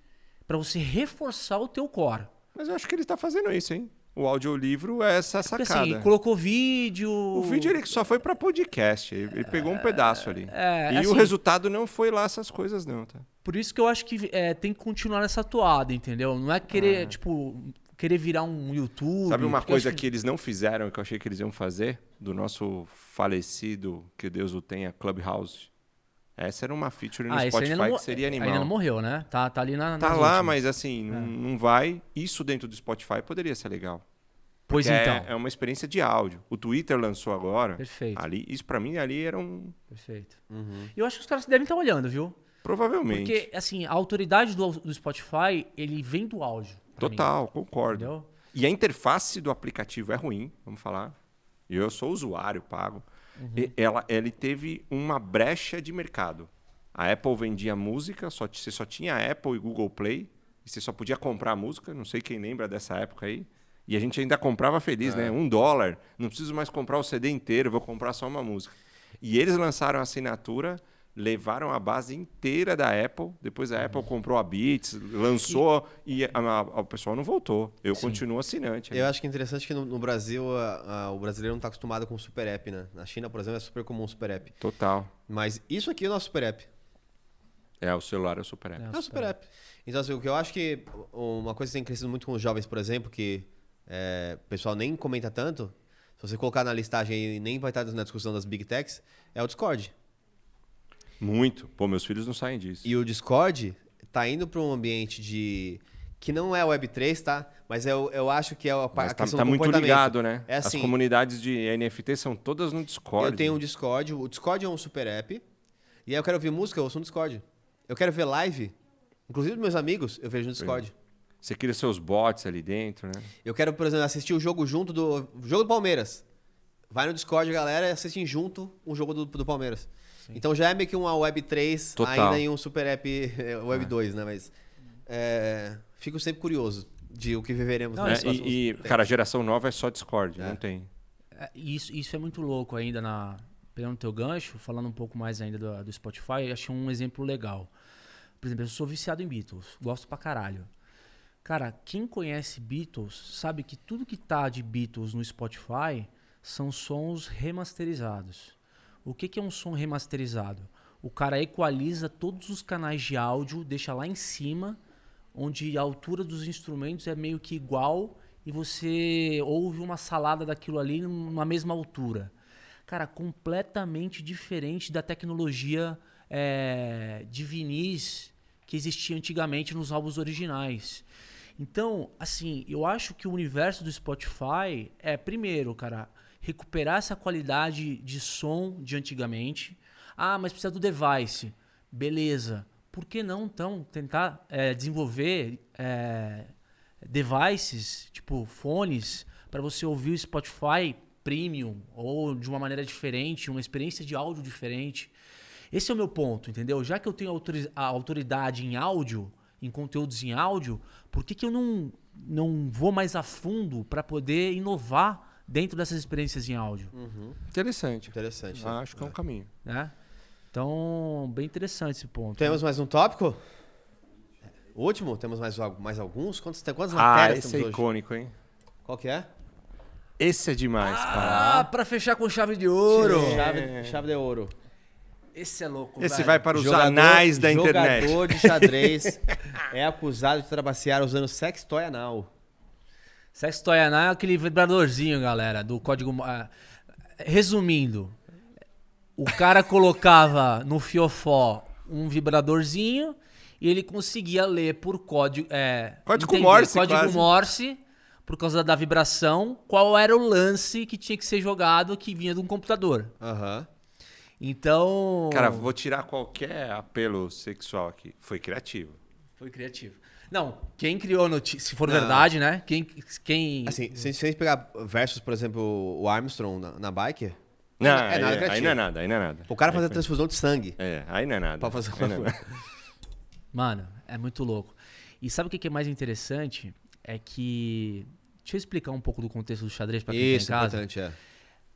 para você reforçar o teu core. Mas eu acho que ele está fazendo isso, hein? O audiolivro é essa Porque sacada. assim, colocou vídeo. O vídeo ele só foi para podcast. Ele, ele pegou um pedaço ali. é, e assim- o resultado não foi lá essas coisas, não, tá? Por isso que eu acho que é, tem que continuar nessa toada, entendeu? Não é querer, tipo, querer virar um YouTube. Sabe uma coisa acho que eles não fizeram, que eu achei que eles iam fazer? Do nosso falecido, que Deus o tenha, Clubhouse. Essa era uma feature no Ah, Spotify não, que seria animal. ainda não morreu, né? Tá, tá ali na. Tá nas lá, últimas. mas assim, não, não vai. Isso dentro do Spotify poderia ser legal. Pois é- então. É, uma experiência de áudio. O Twitter lançou agora. Perfeito. Ali, isso pra mim ali era um. Perfeito. E eu acho que os caras devem estar olhando, viu? Provavelmente. Porque, assim, a autoridade do, do Spotify, ele vem do áudio. pra mim, Total, concordo. entendeu? E a interface do aplicativo é ruim, vamos falar. E Eu sou usuário, pago. Uhum. E ela, ele teve uma brecha de mercado. A Apple vendia música, só, você só tinha Apple e Google Play, e você só podia comprar música. Não sei quem lembra dessa época aí. E a gente ainda comprava feliz, É. né? Um dólar. Não preciso mais comprar o CD inteiro, vou comprar só uma música. E eles lançaram a assinatura, levaram a base inteira da Apple. Depois a Apple comprou a Beats, lançou e, a- a- o pessoal não voltou. Eu continuo assinante. Eu acho que é interessante que no, no Brasil a- a- o brasileiro não está acostumado com o super app, né? Na China, por exemplo, é super comum o super app. Total. Mas isso aqui é o nosso super app. É, o celular é o super app. É o super app. Então, assim, o que eu acho que uma coisa que tem crescido muito com os jovens, por exemplo, que é, o pessoal nem comenta tanto, se você colocar na listagem e nem vai estar na discussão das Big Techs, é o Discord. Muito. Pô, meus filhos não saem disso. E o Discord tá indo para um ambiente de. que não é Web3, tá? Mas eu, eu acho que é a, Mas a tá, questão tá muito ligado, né? É As assim, comunidades de NFT são todas no Discord. eu tenho um Discord, o Discord é um super app, e aí eu quero ouvir música, eu ouço no Discord. Eu quero ver live, inclusive meus amigos, eu vejo no Discord. Você cria seus bots ali dentro, né? Eu quero, por exemplo, assistir o jogo junto do. Jogo do Palmeiras. Vai no Discord, galera, e assistem junto um jogo do, do Palmeiras. Então já é meio que uma Web 3, Total. ainda em um Super App eh, Web 2, né? Mas. é, fico sempre curioso de o que viveremos Não, É, próximos e, e, cara, a geração nova é só Discord, É. não tem. É, Isso, isso é muito louco ainda na. Pegando teu gancho, falando um pouco mais ainda do, do Spotify, eu achei um exemplo legal. Por exemplo, eu sou viciado em Beatles, gosto pra caralho. Cara, quem conhece Beatles sabe que tudo que tá de Beatles no Spotify são sons remasterizados. O que, que é um som remasterizado? O cara equaliza todos os canais de áudio, deixa lá em cima, onde a altura dos instrumentos é meio que igual e você ouve uma salada daquilo ali numa mesma altura. Cara, completamente diferente da tecnologia é, de vinis que existia antigamente nos álbuns originais. Então, assim, eu acho que o universo do Spotify é, primeiro, cara, recuperar essa qualidade de som de antigamente. Ah, mas precisa do device. Beleza. Por que não, então, tentar é, desenvolver é, devices, tipo fones, para você ouvir o Spotify premium ou de uma maneira diferente, uma experiência de áudio diferente. Esse é o meu ponto, entendeu? Já que eu tenho a autoridade em áudio, em conteúdos em áudio, por que, que eu não, não vou mais a fundo para poder inovar dentro dessas experiências em áudio? Interessante. Interessante. né? Acho que é um caminho. Né? Então, bem interessante esse ponto. Temos mais um tópico? Último? Temos mais, mais alguns? Quantas, quantas Ah, matérias esse é temos hoje? icônico, hein? Qual que é? Esse é demais, cara. Ah, para fechar com chave de ouro. Chave, chave de ouro. Esse é louco, Esse velho. vai para os Jogador- anais da internet. Jogador de xadrez é acusado de trapacear usando sextoy anal. Sextoy anal é aquele vibradorzinho, galera, do código. ah, resumindo, o cara colocava no fiofó um vibradorzinho e ele conseguia ler por código. É, Código Morse, Código quase. Morse, por causa da vibração, qual era o lance que tinha que ser jogado que vinha de um computador. Aham. Então. Cara, vou tirar qualquer apelo sexual aqui. Foi criativo. Foi criativo. Não, quem criou a notícia, se for Não. verdade, né? Quem. quem Assim, se se a gente pegar versus, por exemplo, o Armstrong na, na bike, Não, é nada aí, aí criativo. não é nada, aí não é nada. o cara Aí fazer foi- transfusão de sangue É, aí não é nada. pra fazer Aí não é nada. Mano, é muito louco. E sabe o que é mais interessante? É que Deixa eu explicar um pouco do contexto do xadrez para quem Isso, tá em casa. importante, é.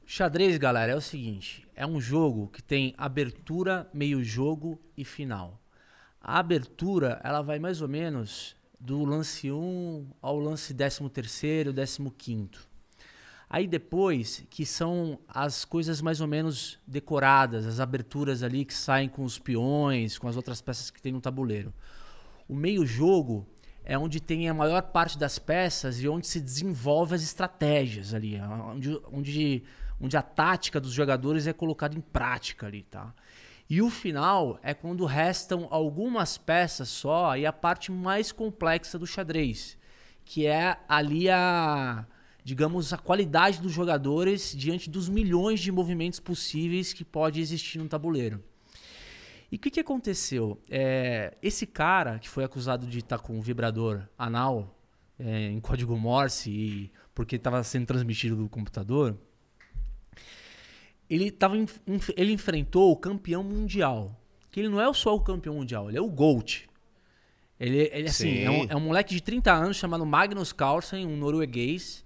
Xadrez, galera, é o seguinte: é um jogo que tem abertura, meio jogo e final. A abertura, ela vai mais ou menos do lance 1 ao lance 13º, 15º. Aí depois, que são as coisas mais ou menos decoradas, as aberturas ali que saem com os peões, com as outras peças que tem no tabuleiro. O meio jogo é onde tem a maior parte das peças e onde se desenvolve as estratégias ali, onde, onde, onde a tática dos jogadores é colocada em prática ali, tá? E o final é quando restam algumas peças só e a parte mais complexa do xadrez, que é ali a, digamos, a qualidade dos jogadores diante dos milhões de movimentos possíveis que pode existir no tabuleiro. E o que, que aconteceu? É, esse cara que foi acusado de estar com um vibrador anal é, em código Morse e porque estava sendo transmitido do computador, ele, tava, ele enfrentou o campeão mundial. Que ele não é só o campeão mundial, ele é o GOAT. Ele, ele assim, é um, é um, moleque de 30 anos chamado Magnus Carlsen, um norueguês.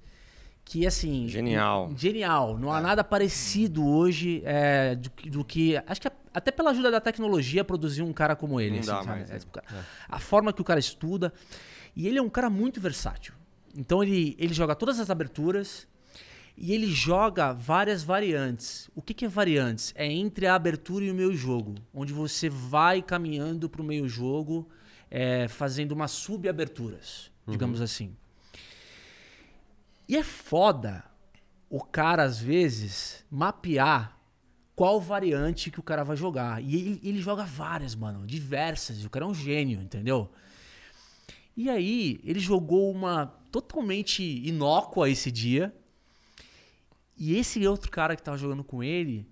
Que, assim. Genial. Genial. Não há nada parecido hoje é, do, do, que. Acho que até pela ajuda da tecnologia produzir um cara como ele. Não assim, dá mais, é, é. A forma que o cara estuda. E ele é um cara muito versátil. Então ele, ele joga todas as aberturas e ele joga várias variantes. O que, que é variantes? É entre a abertura e o meio jogo, onde você vai caminhando para o meio jogo, é, fazendo umas subaberturas, uhum. digamos assim. E é foda o cara, às vezes, mapear qual variante que o cara vai jogar. E ele, ele joga várias, mano, diversas. O cara é um gênio, entendeu? E aí, ele jogou uma totalmente inócua esse dia e esse outro cara que tava jogando com ele,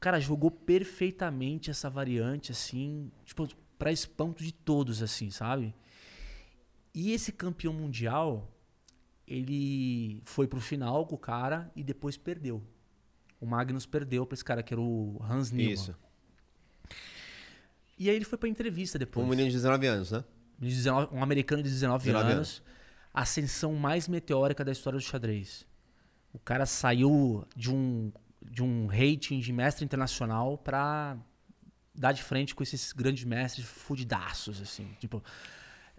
cara jogou perfeitamente essa variante, assim, tipo, pra espanto de todos, assim, sabe? E esse campeão mundial, ele foi pro final com o cara e depois perdeu. O Magnus perdeu pra esse cara que era o Hans Niemann. Isso. E aí ele foi pra entrevista depois. Um menino de 19 anos, né? um americano de 19, 19 anos, anos. Ascensão mais meteórica da história do xadrez. O cara saiu de um, de um rating de mestre internacional para dar de frente com esses grandes mestres fudidaços, assim. Tipo,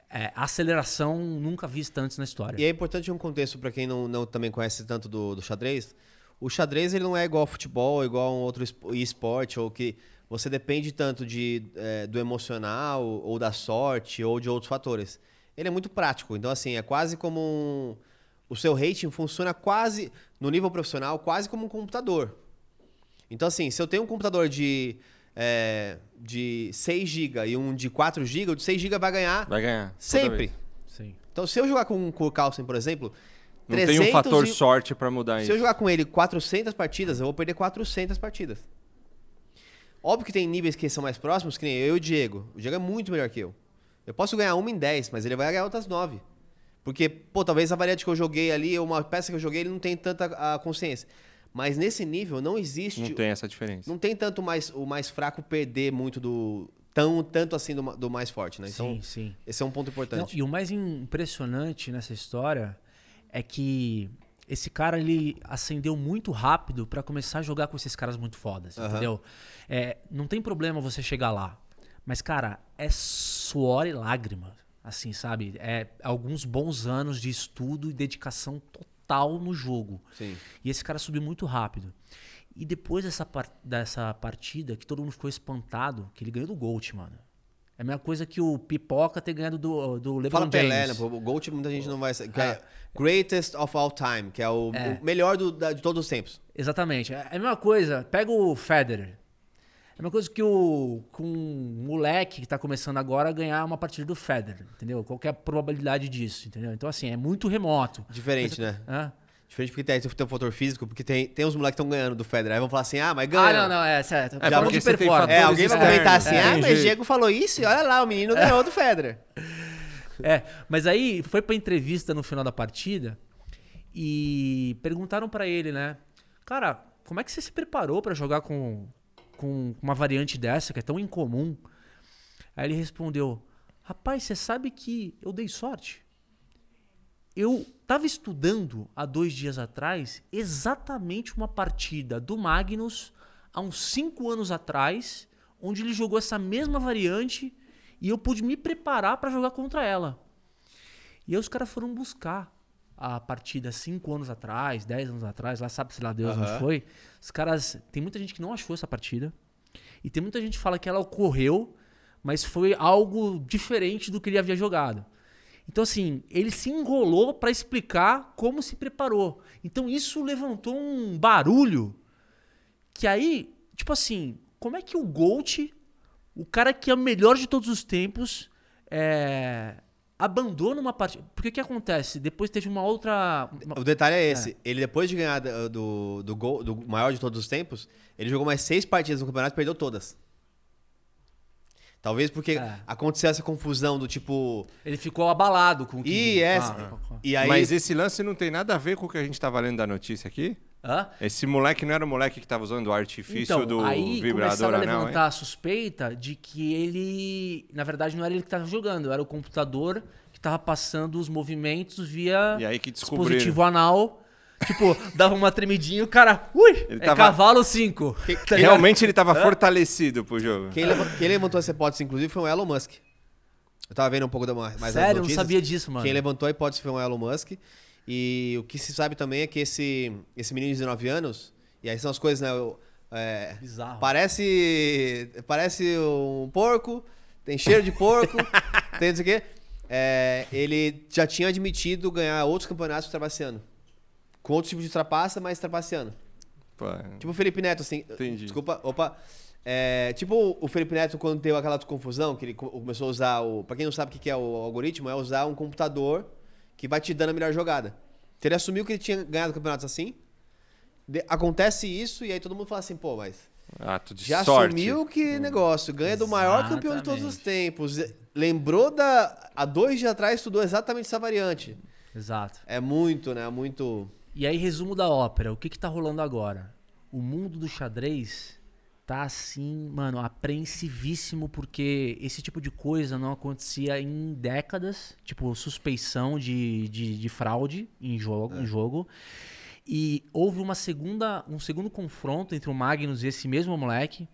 é, aceleração nunca vista antes na história. E é importante um contexto para quem não, não também conhece tanto do, do xadrez. O xadrez ele não é igual ao futebol, igual a um outro esporte, ou que você depende tanto de, é, do emocional, ou da sorte, ou de outros fatores. Ele é muito prático. Então, assim, é quase como um o seu rating funciona quase, no nível profissional, quase como um computador. Então, assim, se eu tenho um computador de, é, de 6 GB e um de 4 GB, o de 6 GB vai ganhar. Vai ganhar. Sempre. Sim. Então, se eu jogar com o Kurkausen, por exemplo. Não tem um fator e... sorte para mudar se isso. Se eu jogar com ele 400 partidas, eu vou perder 400 partidas. Óbvio que tem níveis que são mais próximos, que nem eu e o Diego. O Diego é muito melhor que eu. Eu posso ganhar uma em 10, mas ele vai ganhar outras 9. Porque, pô, talvez a variante que eu joguei ali, uma peça que eu joguei, ele não tem tanta a consciência. Mas nesse nível não existe. Não tem essa diferença. Não tem tanto mais, o mais fraco perder muito do. Tão, tanto assim do, do mais forte, né? Então, sim, sim. Esse é um ponto importante. Não, e o mais impressionante nessa história é que esse cara ele acendeu muito rápido para começar a jogar com esses caras muito fodas, uhum. entendeu? É, não tem problema você chegar lá. Mas, cara, é suor e lágrima assim, sabe? É alguns bons anos de estudo e dedicação total no jogo. Sim. E esse cara subiu muito rápido. E depois dessa, dessa partida, que todo mundo ficou espantado, que ele ganhou do Gold, mano. É a mesma coisa que o Pipoca ter ganhado do, do LeBron Fala James. Pelé, né? O Gold muita gente não vai... Que é. é greatest of all time, que é o, é. o melhor do, da, de todos os tempos. Exatamente. É a mesma coisa. Pega o Federer. É uma coisa que o com um moleque que está começando agora ganhar uma partida do Federer, entendeu? Qual é a probabilidade disso, entendeu? Então, assim, é muito remoto. Diferente, mas, né? É? Diferente porque tem, tem um fator físico, porque tem, tem uns moleques que estão ganhando do Federer. Aí vão falar assim, ah, mas ganha. Ah, não, não, é certo. É, Já porque de performance. É, alguém vai comentar assim, é, ah, mas o Diego falou isso e olha lá, o menino ganhou do Federer. É, mas aí foi pra entrevista no final da partida e perguntaram para ele, né? Cara, como é que você se preparou para jogar com com uma variante dessa, que é tão incomum. Aí ele respondeu: Rapaz, você sabe que eu dei sorte. eu estava estudando há dois dias atrás exatamente uma partida do Magnus há uns cinco anos atrás, onde ele jogou essa mesma variante e eu pude me preparar para jogar contra ela. E aí os caras foram buscar a partida cinco anos atrás, dez anos atrás, lá sabe-se lá Deus Aham. onde foi. Os caras. Tem muita gente que não achou essa partida. E tem muita gente que fala que ela ocorreu, mas foi algo diferente do que ele havia jogado. Então, assim, ele se enrolou para explicar como se preparou. Então, isso levantou um barulho que aí, tipo assim, como é que o Gold, o cara que é o melhor de todos os tempos, é, abandona uma partida? Porque o que acontece? Depois teve uma outra. uma- O detalhe é esse. Ele, depois de ganhar do, do, gol, do maior de todos os tempos, ele jogou mais seis partidas no campeonato e perdeu todas. Talvez porque É. aconteceu essa confusão do tipo. Ele ficou abalado com o que. E essa. Ah, E aí. Mas esse lance não tem nada a ver com o que a gente estava lendo da notícia aqui? Hã? Esse moleque não era o moleque que estava usando o artifício Então, do aí vibrador começaram a anel, hein? levantar a suspeita de que ele, na verdade, não era ele que estava jogando, era o computador que estava passando os movimentos via E aí que dispositivo anal. Tipo, dava uma tremidinha e o cara, ui, Ele é tava- cavalo 5. Tá? Realmente ele estava fortalecido pro jogo. Quem, leva- quem levantou essa hipótese, inclusive, foi o Elon Musk. Eu tava vendo um pouco da, mais Sério, eu não notícias. sabia disso, mano. Quem levantou a hipótese foi o Elon Musk. E o que se sabe também é que esse, esse menino de 19 anos, e aí são as coisas, né? o- é, Bizarro. Parece. Parece um porco, tem cheiro de porco, tem não sei o quê. É, ele já tinha admitido ganhar outros campeonatos trapaceando. Com outro tipo de trapaça, mas trapaceando. Tipo o Felipe Neto, assim. Entendi. Desculpa, opa. É, tipo o Felipe Neto, quando teve aquela confusão, que ele co- começou a usar o. Pra quem não sabe o que é o algoritmo, é usar um computador que vai te dando a melhor jogada. Então ele assumiu que ele tinha ganhado campeonatos assim. de- acontece isso, e aí todo mundo fala assim, pô, mas. ato de Já sorte. assumiu que negócio, ganha do maior campeão de todos os tempos. Lembrou da. Há dois dias atrás estudou exatamente essa variante. Exato. É muito, né? Muito. E aí, resumo da ópera, o que que tá rolando agora? O mundo do xadrez tá assim, mano, apreensivíssimo porque esse tipo de coisa não acontecia em décadas, tipo suspeição de, de, de fraude em jogo, em jogo. E houve uma segunda, um segundo confronto entre o Magnus e esse mesmo moleque.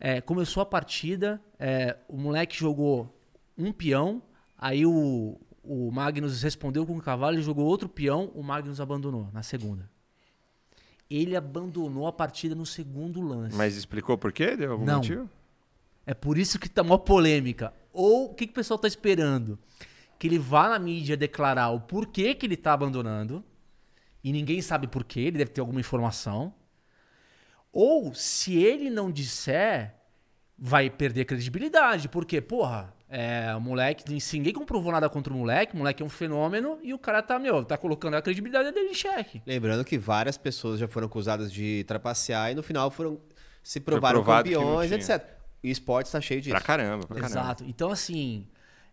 É, começou a partida, é, o moleque jogou um peão, aí o, o Magnus respondeu com o cavalo, ele jogou outro peão, o Magnus abandonou na segunda. Ele abandonou a partida no segundo lance. Mas explicou por quê? Deu algum Não. motivo? É por isso que tá mó polêmica. Ou o que, que o pessoal tá esperando? Que ele vá na mídia declarar o porquê que ele tá abandonando. E ninguém sabe porquê, ele deve ter alguma informação. Ou se ele não disser, vai perder credibilidade. Porque, porra, é, o moleque, se ninguém comprovou nada contra o moleque, o moleque é um fenômeno e o cara tá, meu, tá colocando a credibilidade dele em xeque. Lembrando que várias pessoas já foram acusadas de trapacear e no final foram se provaram campeões, etc. E o esporte está cheio disso. Pra caramba, pra caramba. Exato. Então, assim,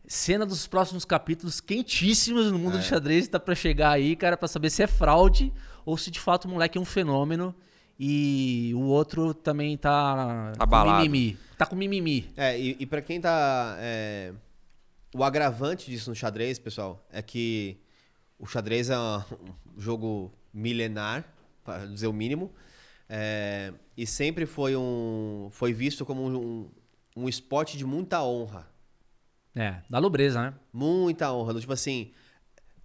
cena dos próximos capítulos quentíssimos no mundo É. do xadrez tá pra chegar aí, cara, pra saber se é fraude ou se de fato o moleque é um fenômeno e o outro também tá Abalado. com mimimi. Tá com mimimi. É, e, e para quem tá. é, o agravante disso no xadrez, pessoal, é que o xadrez é um jogo milenar, para dizer o mínimo, é, e sempre foi um. foi visto como um, um esporte de muita honra. É, da nobreza, né? Muita honra. do Tipo assim.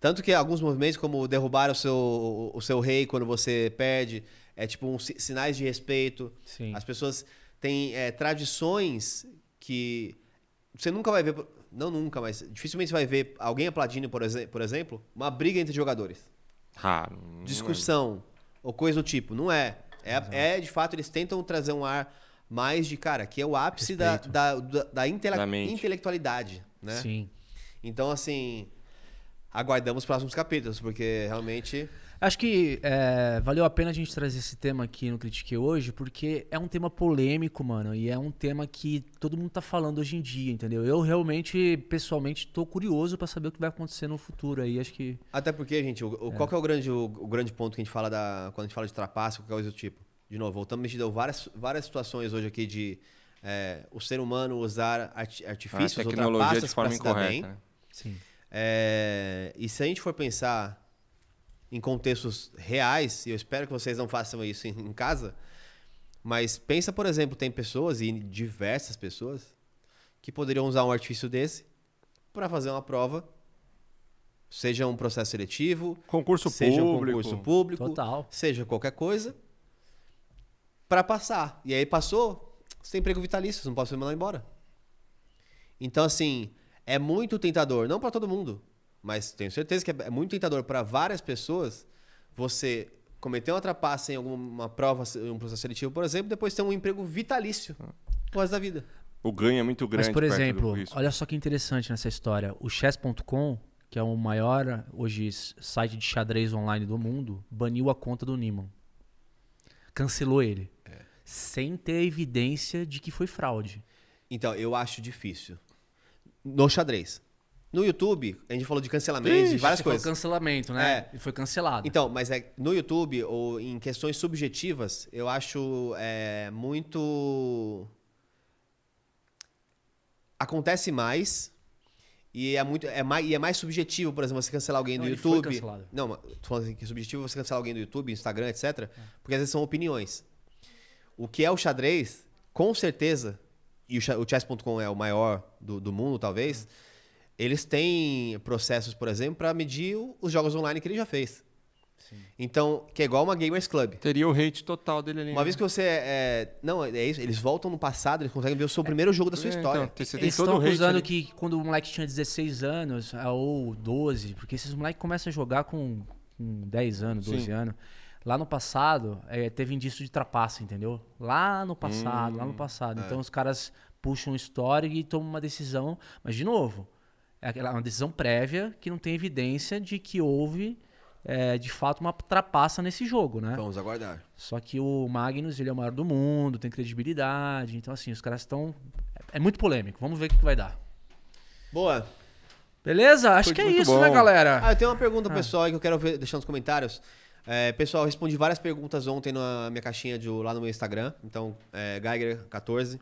Tanto que alguns movimentos, como derrubar o seu, o seu rei quando você perde, é tipo um, si- sinais de respeito. Sim. As pessoas têm é, tradições que você nunca vai ver. Não nunca, mas dificilmente você vai ver alguém aplaudindo, por, exe- por exemplo, uma briga entre jogadores. Ah, não- Discussão ou coisa do tipo. Não é. É, é, de fato, eles tentam trazer um ar mais de, cara, que é o ápice da, da, da, da intele- Da intelectualidade, né? Sim. Então, assim, aguardamos os próximos capítulos, porque realmente. Acho que é, valeu a pena a gente trazer esse tema aqui no Critique hoje, porque é um tema polêmico, mano, e é um tema que todo mundo tá falando hoje em dia, entendeu? Eu realmente, pessoalmente, tô curioso pra saber o que vai acontecer no futuro aí. Acho que Até porque, gente, o, o- qual que é o grande, o, o grande ponto que a gente fala da. Quando a gente fala de trapaça, qualquer coisa do tipo? De novo, voltamos, a gente deu várias, várias situações hoje aqui de é, o ser humano usar arti- artifícios a ou tecnologia de trapaças forma incorreta. né? sim. É, e se a gente for pensar em contextos reais, e eu espero que vocês não façam isso em, em casa, mas pensa, por exemplo, tem pessoas, e diversas pessoas, que poderiam usar um artifício desse para fazer uma prova, seja um processo seletivo, Concurso seja público. um concurso público, Total. seja qualquer coisa, para passar. E aí passou, você tem emprego vitalício, você não pode ser mandado embora. Então, assim, é muito tentador, não para todo mundo, mas tenho certeza que é muito tentador para várias pessoas você cometer uma trapaça em alguma prova, um processo seletivo, por exemplo, depois ter um emprego vitalício pro resto da vida. O ganho é muito grande. Mas, por exemplo, olha só que interessante nessa história. O chess.com, que é o maior hoje site de xadrez online do mundo, baniu a conta do Niman. Cancelou ele. É. Sem ter evidência de que foi fraude. Então, eu acho difícil. No xadrez. No YouTube, a gente falou de cancelamento, de várias coisas. cancelamento, né? É. Foi cancelado. Então, mas é no YouTube ou em questões subjetivas, eu acho é, muito. Acontece mais. E é, muito, é, mais, e é mais subjetivo, por exemplo, você cancelar alguém do foi YouTube. cancelado. Não, tô falando assim, que é subjetivo você cancelar alguém do YouTube, Instagram, etc. Porque às vezes são opiniões. O que é o xadrez, com certeza, e o, o chess.com é o maior do, do mundo, talvez, eles têm processos, por exemplo, para medir os jogos online que ele já fez. Então, que é igual uma Gamers Club. Teria o hate total dele ali. Uma né? vez que você é. Não, é isso. Eles voltam no passado, eles conseguem ver o seu primeiro jogo da sua É, história. então, você tem Eles todo estão acusando que quando o moleque tinha 16 anos, ah, ou 12, porque esses moleques começam a jogar com, com 10 anos, 12 Sim. anos. Lá no passado, eh, teve indício de trapaça, entendeu? Lá no passado, Hum, lá no passado. é. Então os caras puxam história e tomam uma decisão. Mas, de novo, é uma decisão prévia que não tem evidência de que houve, eh, de fato, uma trapaça nesse jogo, né? Vamos aguardar. Só que o Magnus, ele é o maior do mundo, tem credibilidade. Então, assim, os caras estão. É muito polêmico. Vamos ver o que vai dar. Boa. Beleza? Acho Muito- que é isso, bom. né, galera? Ah, eu tenho uma pergunta pessoal aí que eu quero ver, deixar nos comentários. É, pessoal, eu respondi várias perguntas ontem na minha caixinha de, lá no meu Instagram. Então, é, Geiger14.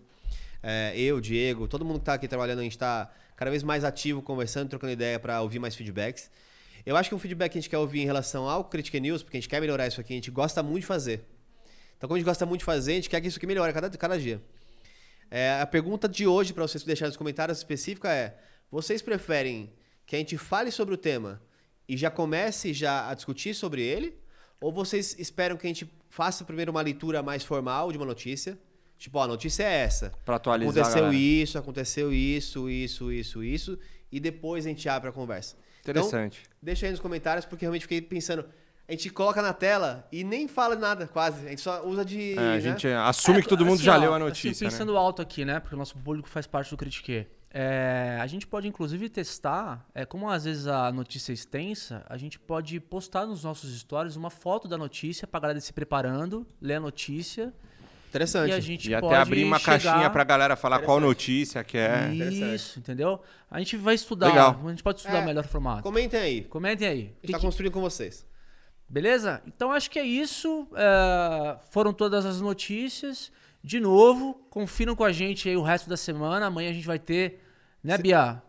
É, eu, Diego, todo mundo que tá aqui trabalhando, a gente tá cada vez mais ativo, conversando, trocando ideia para ouvir mais feedbacks. Eu acho que um feedback que a gente quer ouvir em relação ao Critic News, porque a gente quer melhorar isso aqui, a gente gosta muito de fazer. Então, como a gente gosta muito de fazer, a gente quer que isso aqui melhore cada, cada dia. É, a pergunta de hoje, para vocês deixarem nos comentários específica é: vocês preferem que a gente fale sobre o tema e já comece já a discutir sobre ele? Ou vocês esperam que a gente faça primeiro uma leitura mais formal de uma notícia? Tipo, ó, a notícia é essa. Pra atualizar a Aconteceu galera. isso, aconteceu isso, isso, isso, isso. E depois a gente abre a conversa. Interessante. Então, deixa aí nos comentários, porque eu realmente fiquei pensando. A gente coloca na tela e nem fala nada, quase. A gente só usa de. É, a né? gente assume É, que todo mundo assim, já ó, leu a assim, notícia. né? pensando alto aqui, né? Porque o nosso público faz parte do Critique. É, a gente pode, inclusive, testar. É, como às vezes a notícia é extensa, a gente pode postar nos nossos stories uma foto da notícia pra galera se preparando, ler a notícia. Interessante. E a gente E pode até abrir uma chegar... caixinha pra galera falar qual notícia que é. Isso, entendeu? A gente vai estudar. Legal. A gente pode estudar É, o melhor formato. Comentem aí. Comentem aí. A gente Que tá que- construindo com vocês. Beleza? Então acho que é isso. É, foram todas as notícias. De novo, confiram com a gente aí o resto da semana. Amanhã a gente vai ter, né, Bia?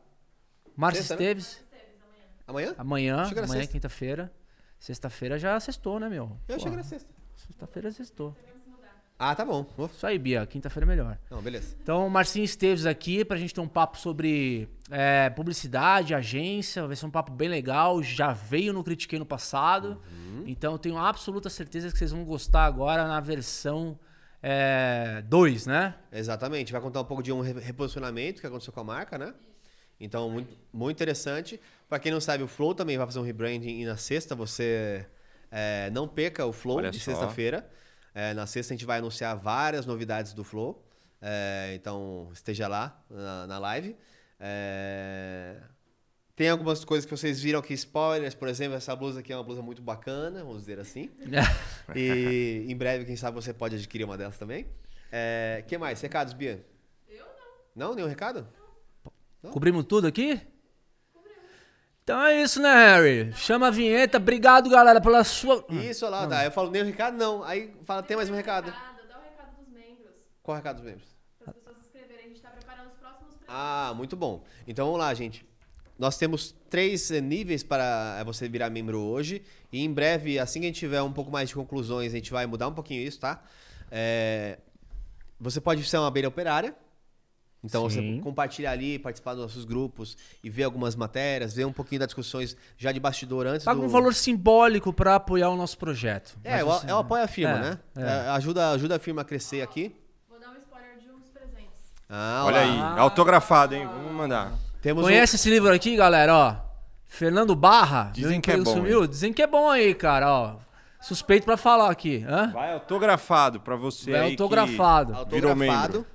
Sexta, né? Esteves. Amanhã? Amanhã, Achei amanhã é quinta-feira. Sexta-feira já sextou, né, meu? Eu achei Pô, que era sexta. Sexta-feira sextou. Ah, tá bom. Uf. Isso aí, Bia. Quinta-feira é melhor. Não, beleza. Então, Marcinho Esteves aqui pra gente ter um papo sobre é, publicidade, agência. Vai ser um papo bem legal. Já veio no Critiquei no passado. Então, eu tenho absoluta certeza que vocês vão gostar agora na versão 2, né? Exatamente. Vai contar um pouco de um re- reposicionamento que aconteceu com a marca, né? Então, muito, muito interessante. Pra quem não sabe, o Flow também vai fazer um rebranding e na sexta você é, não perca o Flow Olha de só. sexta-feira. É, na sexta a gente vai anunciar várias novidades do Flow. É, então, esteja lá na, na live. É, Tem algumas coisas que vocês viram aqui, spoilers, por exemplo, essa blusa aqui é uma blusa muito bacana, vamos dizer assim. E em breve, quem sabe, você pode adquirir uma delas também. É, que mais? Recados, Bia? Eu não. Não? Nenhum recado? Cobrimos tudo aqui? Então é isso, né, Harry? Chama a vinheta. Obrigado, galera, pela sua. Isso, olha lá, tá. Eu falo nenhum recado, não. Aí fala, tem mais um recado. Dá o recado dos membros. Qual é o recado dos membros? Para as pessoas se inscreverem. A gente está preparando os próximos prêmios. Ah, muito bom. Então vamos lá, gente. nós temos três níveis para eh, você virar membro hoje. E em breve, assim que a gente tiver um pouco mais de conclusões, a gente vai mudar um pouquinho isso, tá? É, você pode ser uma abelha operária. Então Sim. você compartilhar ali, participar dos nossos grupos e ver algumas matérias, ver um pouquinho das discussões já de bastidor antes Paga do... um valor simbólico para apoiar o nosso projeto. É, é o, assim, é o apoio à firma, é, né? é. É, ajuda, ajuda a firma a crescer aqui. Vou dar um spoiler de um dos presentes. Ah, Olha lá. aí, autografado, hein? Vamos mandar. Temos Conhece esse livro aqui, galera? Ó, Fernando Barra. Dizem que é bom, Sumiu. Dizem que é bom aí, cara. Ó, suspeito pra falar aqui. Hã? Vai autografado pra você Vai aí autografado. um que virou autografado. membro.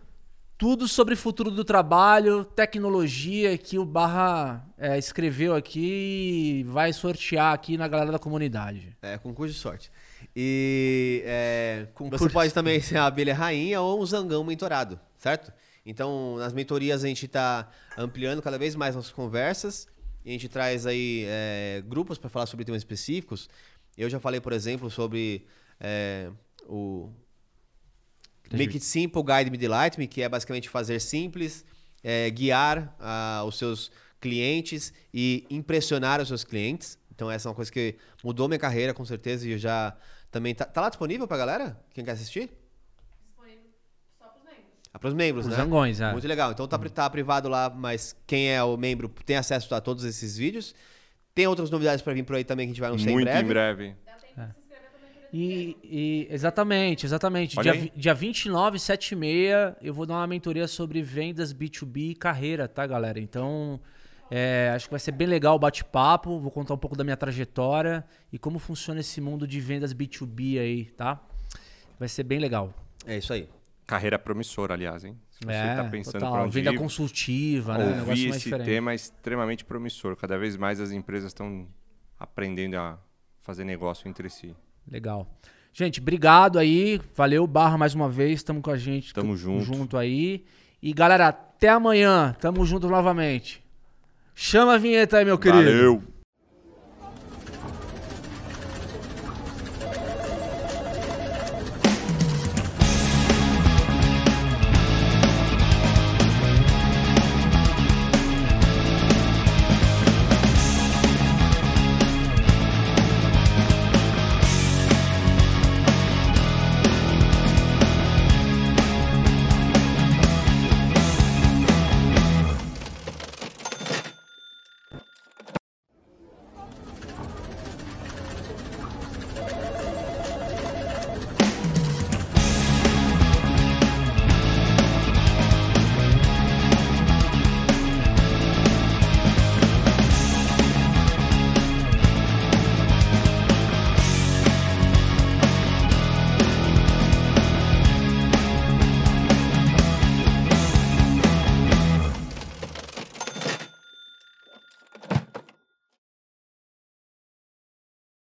Tudo sobre futuro do trabalho, tecnologia que o Barra é, escreveu aqui e vai sortear aqui na galera da comunidade. É, concurso de sorte. E é, Concurso. você pode também ser a abelha rainha ou um zangão mentorado, certo? Então, nas mentorias a gente está ampliando cada vez mais nossas conversas. E a gente traz aí é, grupos para falar sobre temas específicos. Eu já falei, por exemplo, sobre é, o Make It Simple, Guide Me, Delight Me, que é basicamente fazer simples, é, guiar ah, os seus clientes e impressionar os seus clientes. Então essa é uma coisa que mudou minha carreira, com certeza, e eu já também... Tá, tá lá disponível pra galera? Quem quer assistir? Disponível só pros membros. Ah, pros membros, Os né? zangões, é. Muito legal. Então tá, tá privado lá, mas quem é o membro tem acesso a todos esses vídeos. Tem outras novidades pra vir por aí também que a gente vai anunciar Muito em breve. em breve. Dá tempo de se inscrever também por E, e- exatamente, exatamente. Olha Dia, aí. dia 29, 7 e meia, eu vou dar uma mentoria sobre vendas B2B e carreira, tá, galera? Então, é, acho que vai ser bem legal o bate-papo. Vou contar um pouco da minha trajetória e como funciona esse mundo de vendas B2B aí, tá? Vai ser bem legal. É isso aí. Carreira promissora, aliás, hein? Se você é, tá pensando total. pra onde Venda ir, consultiva, né? Um negócio ouvir mais esse diferente. tema é extremamente promissor. Cada vez mais as empresas estão aprendendo a fazer negócio entre si. Legal. Gente, obrigado aí. Valeu, Barra, mais uma vez. Tamo com a gente. Tamo junto. Junto aí. E galera, até amanhã. Tamo junto novamente. Chama a vinheta aí, meu querido. Valeu!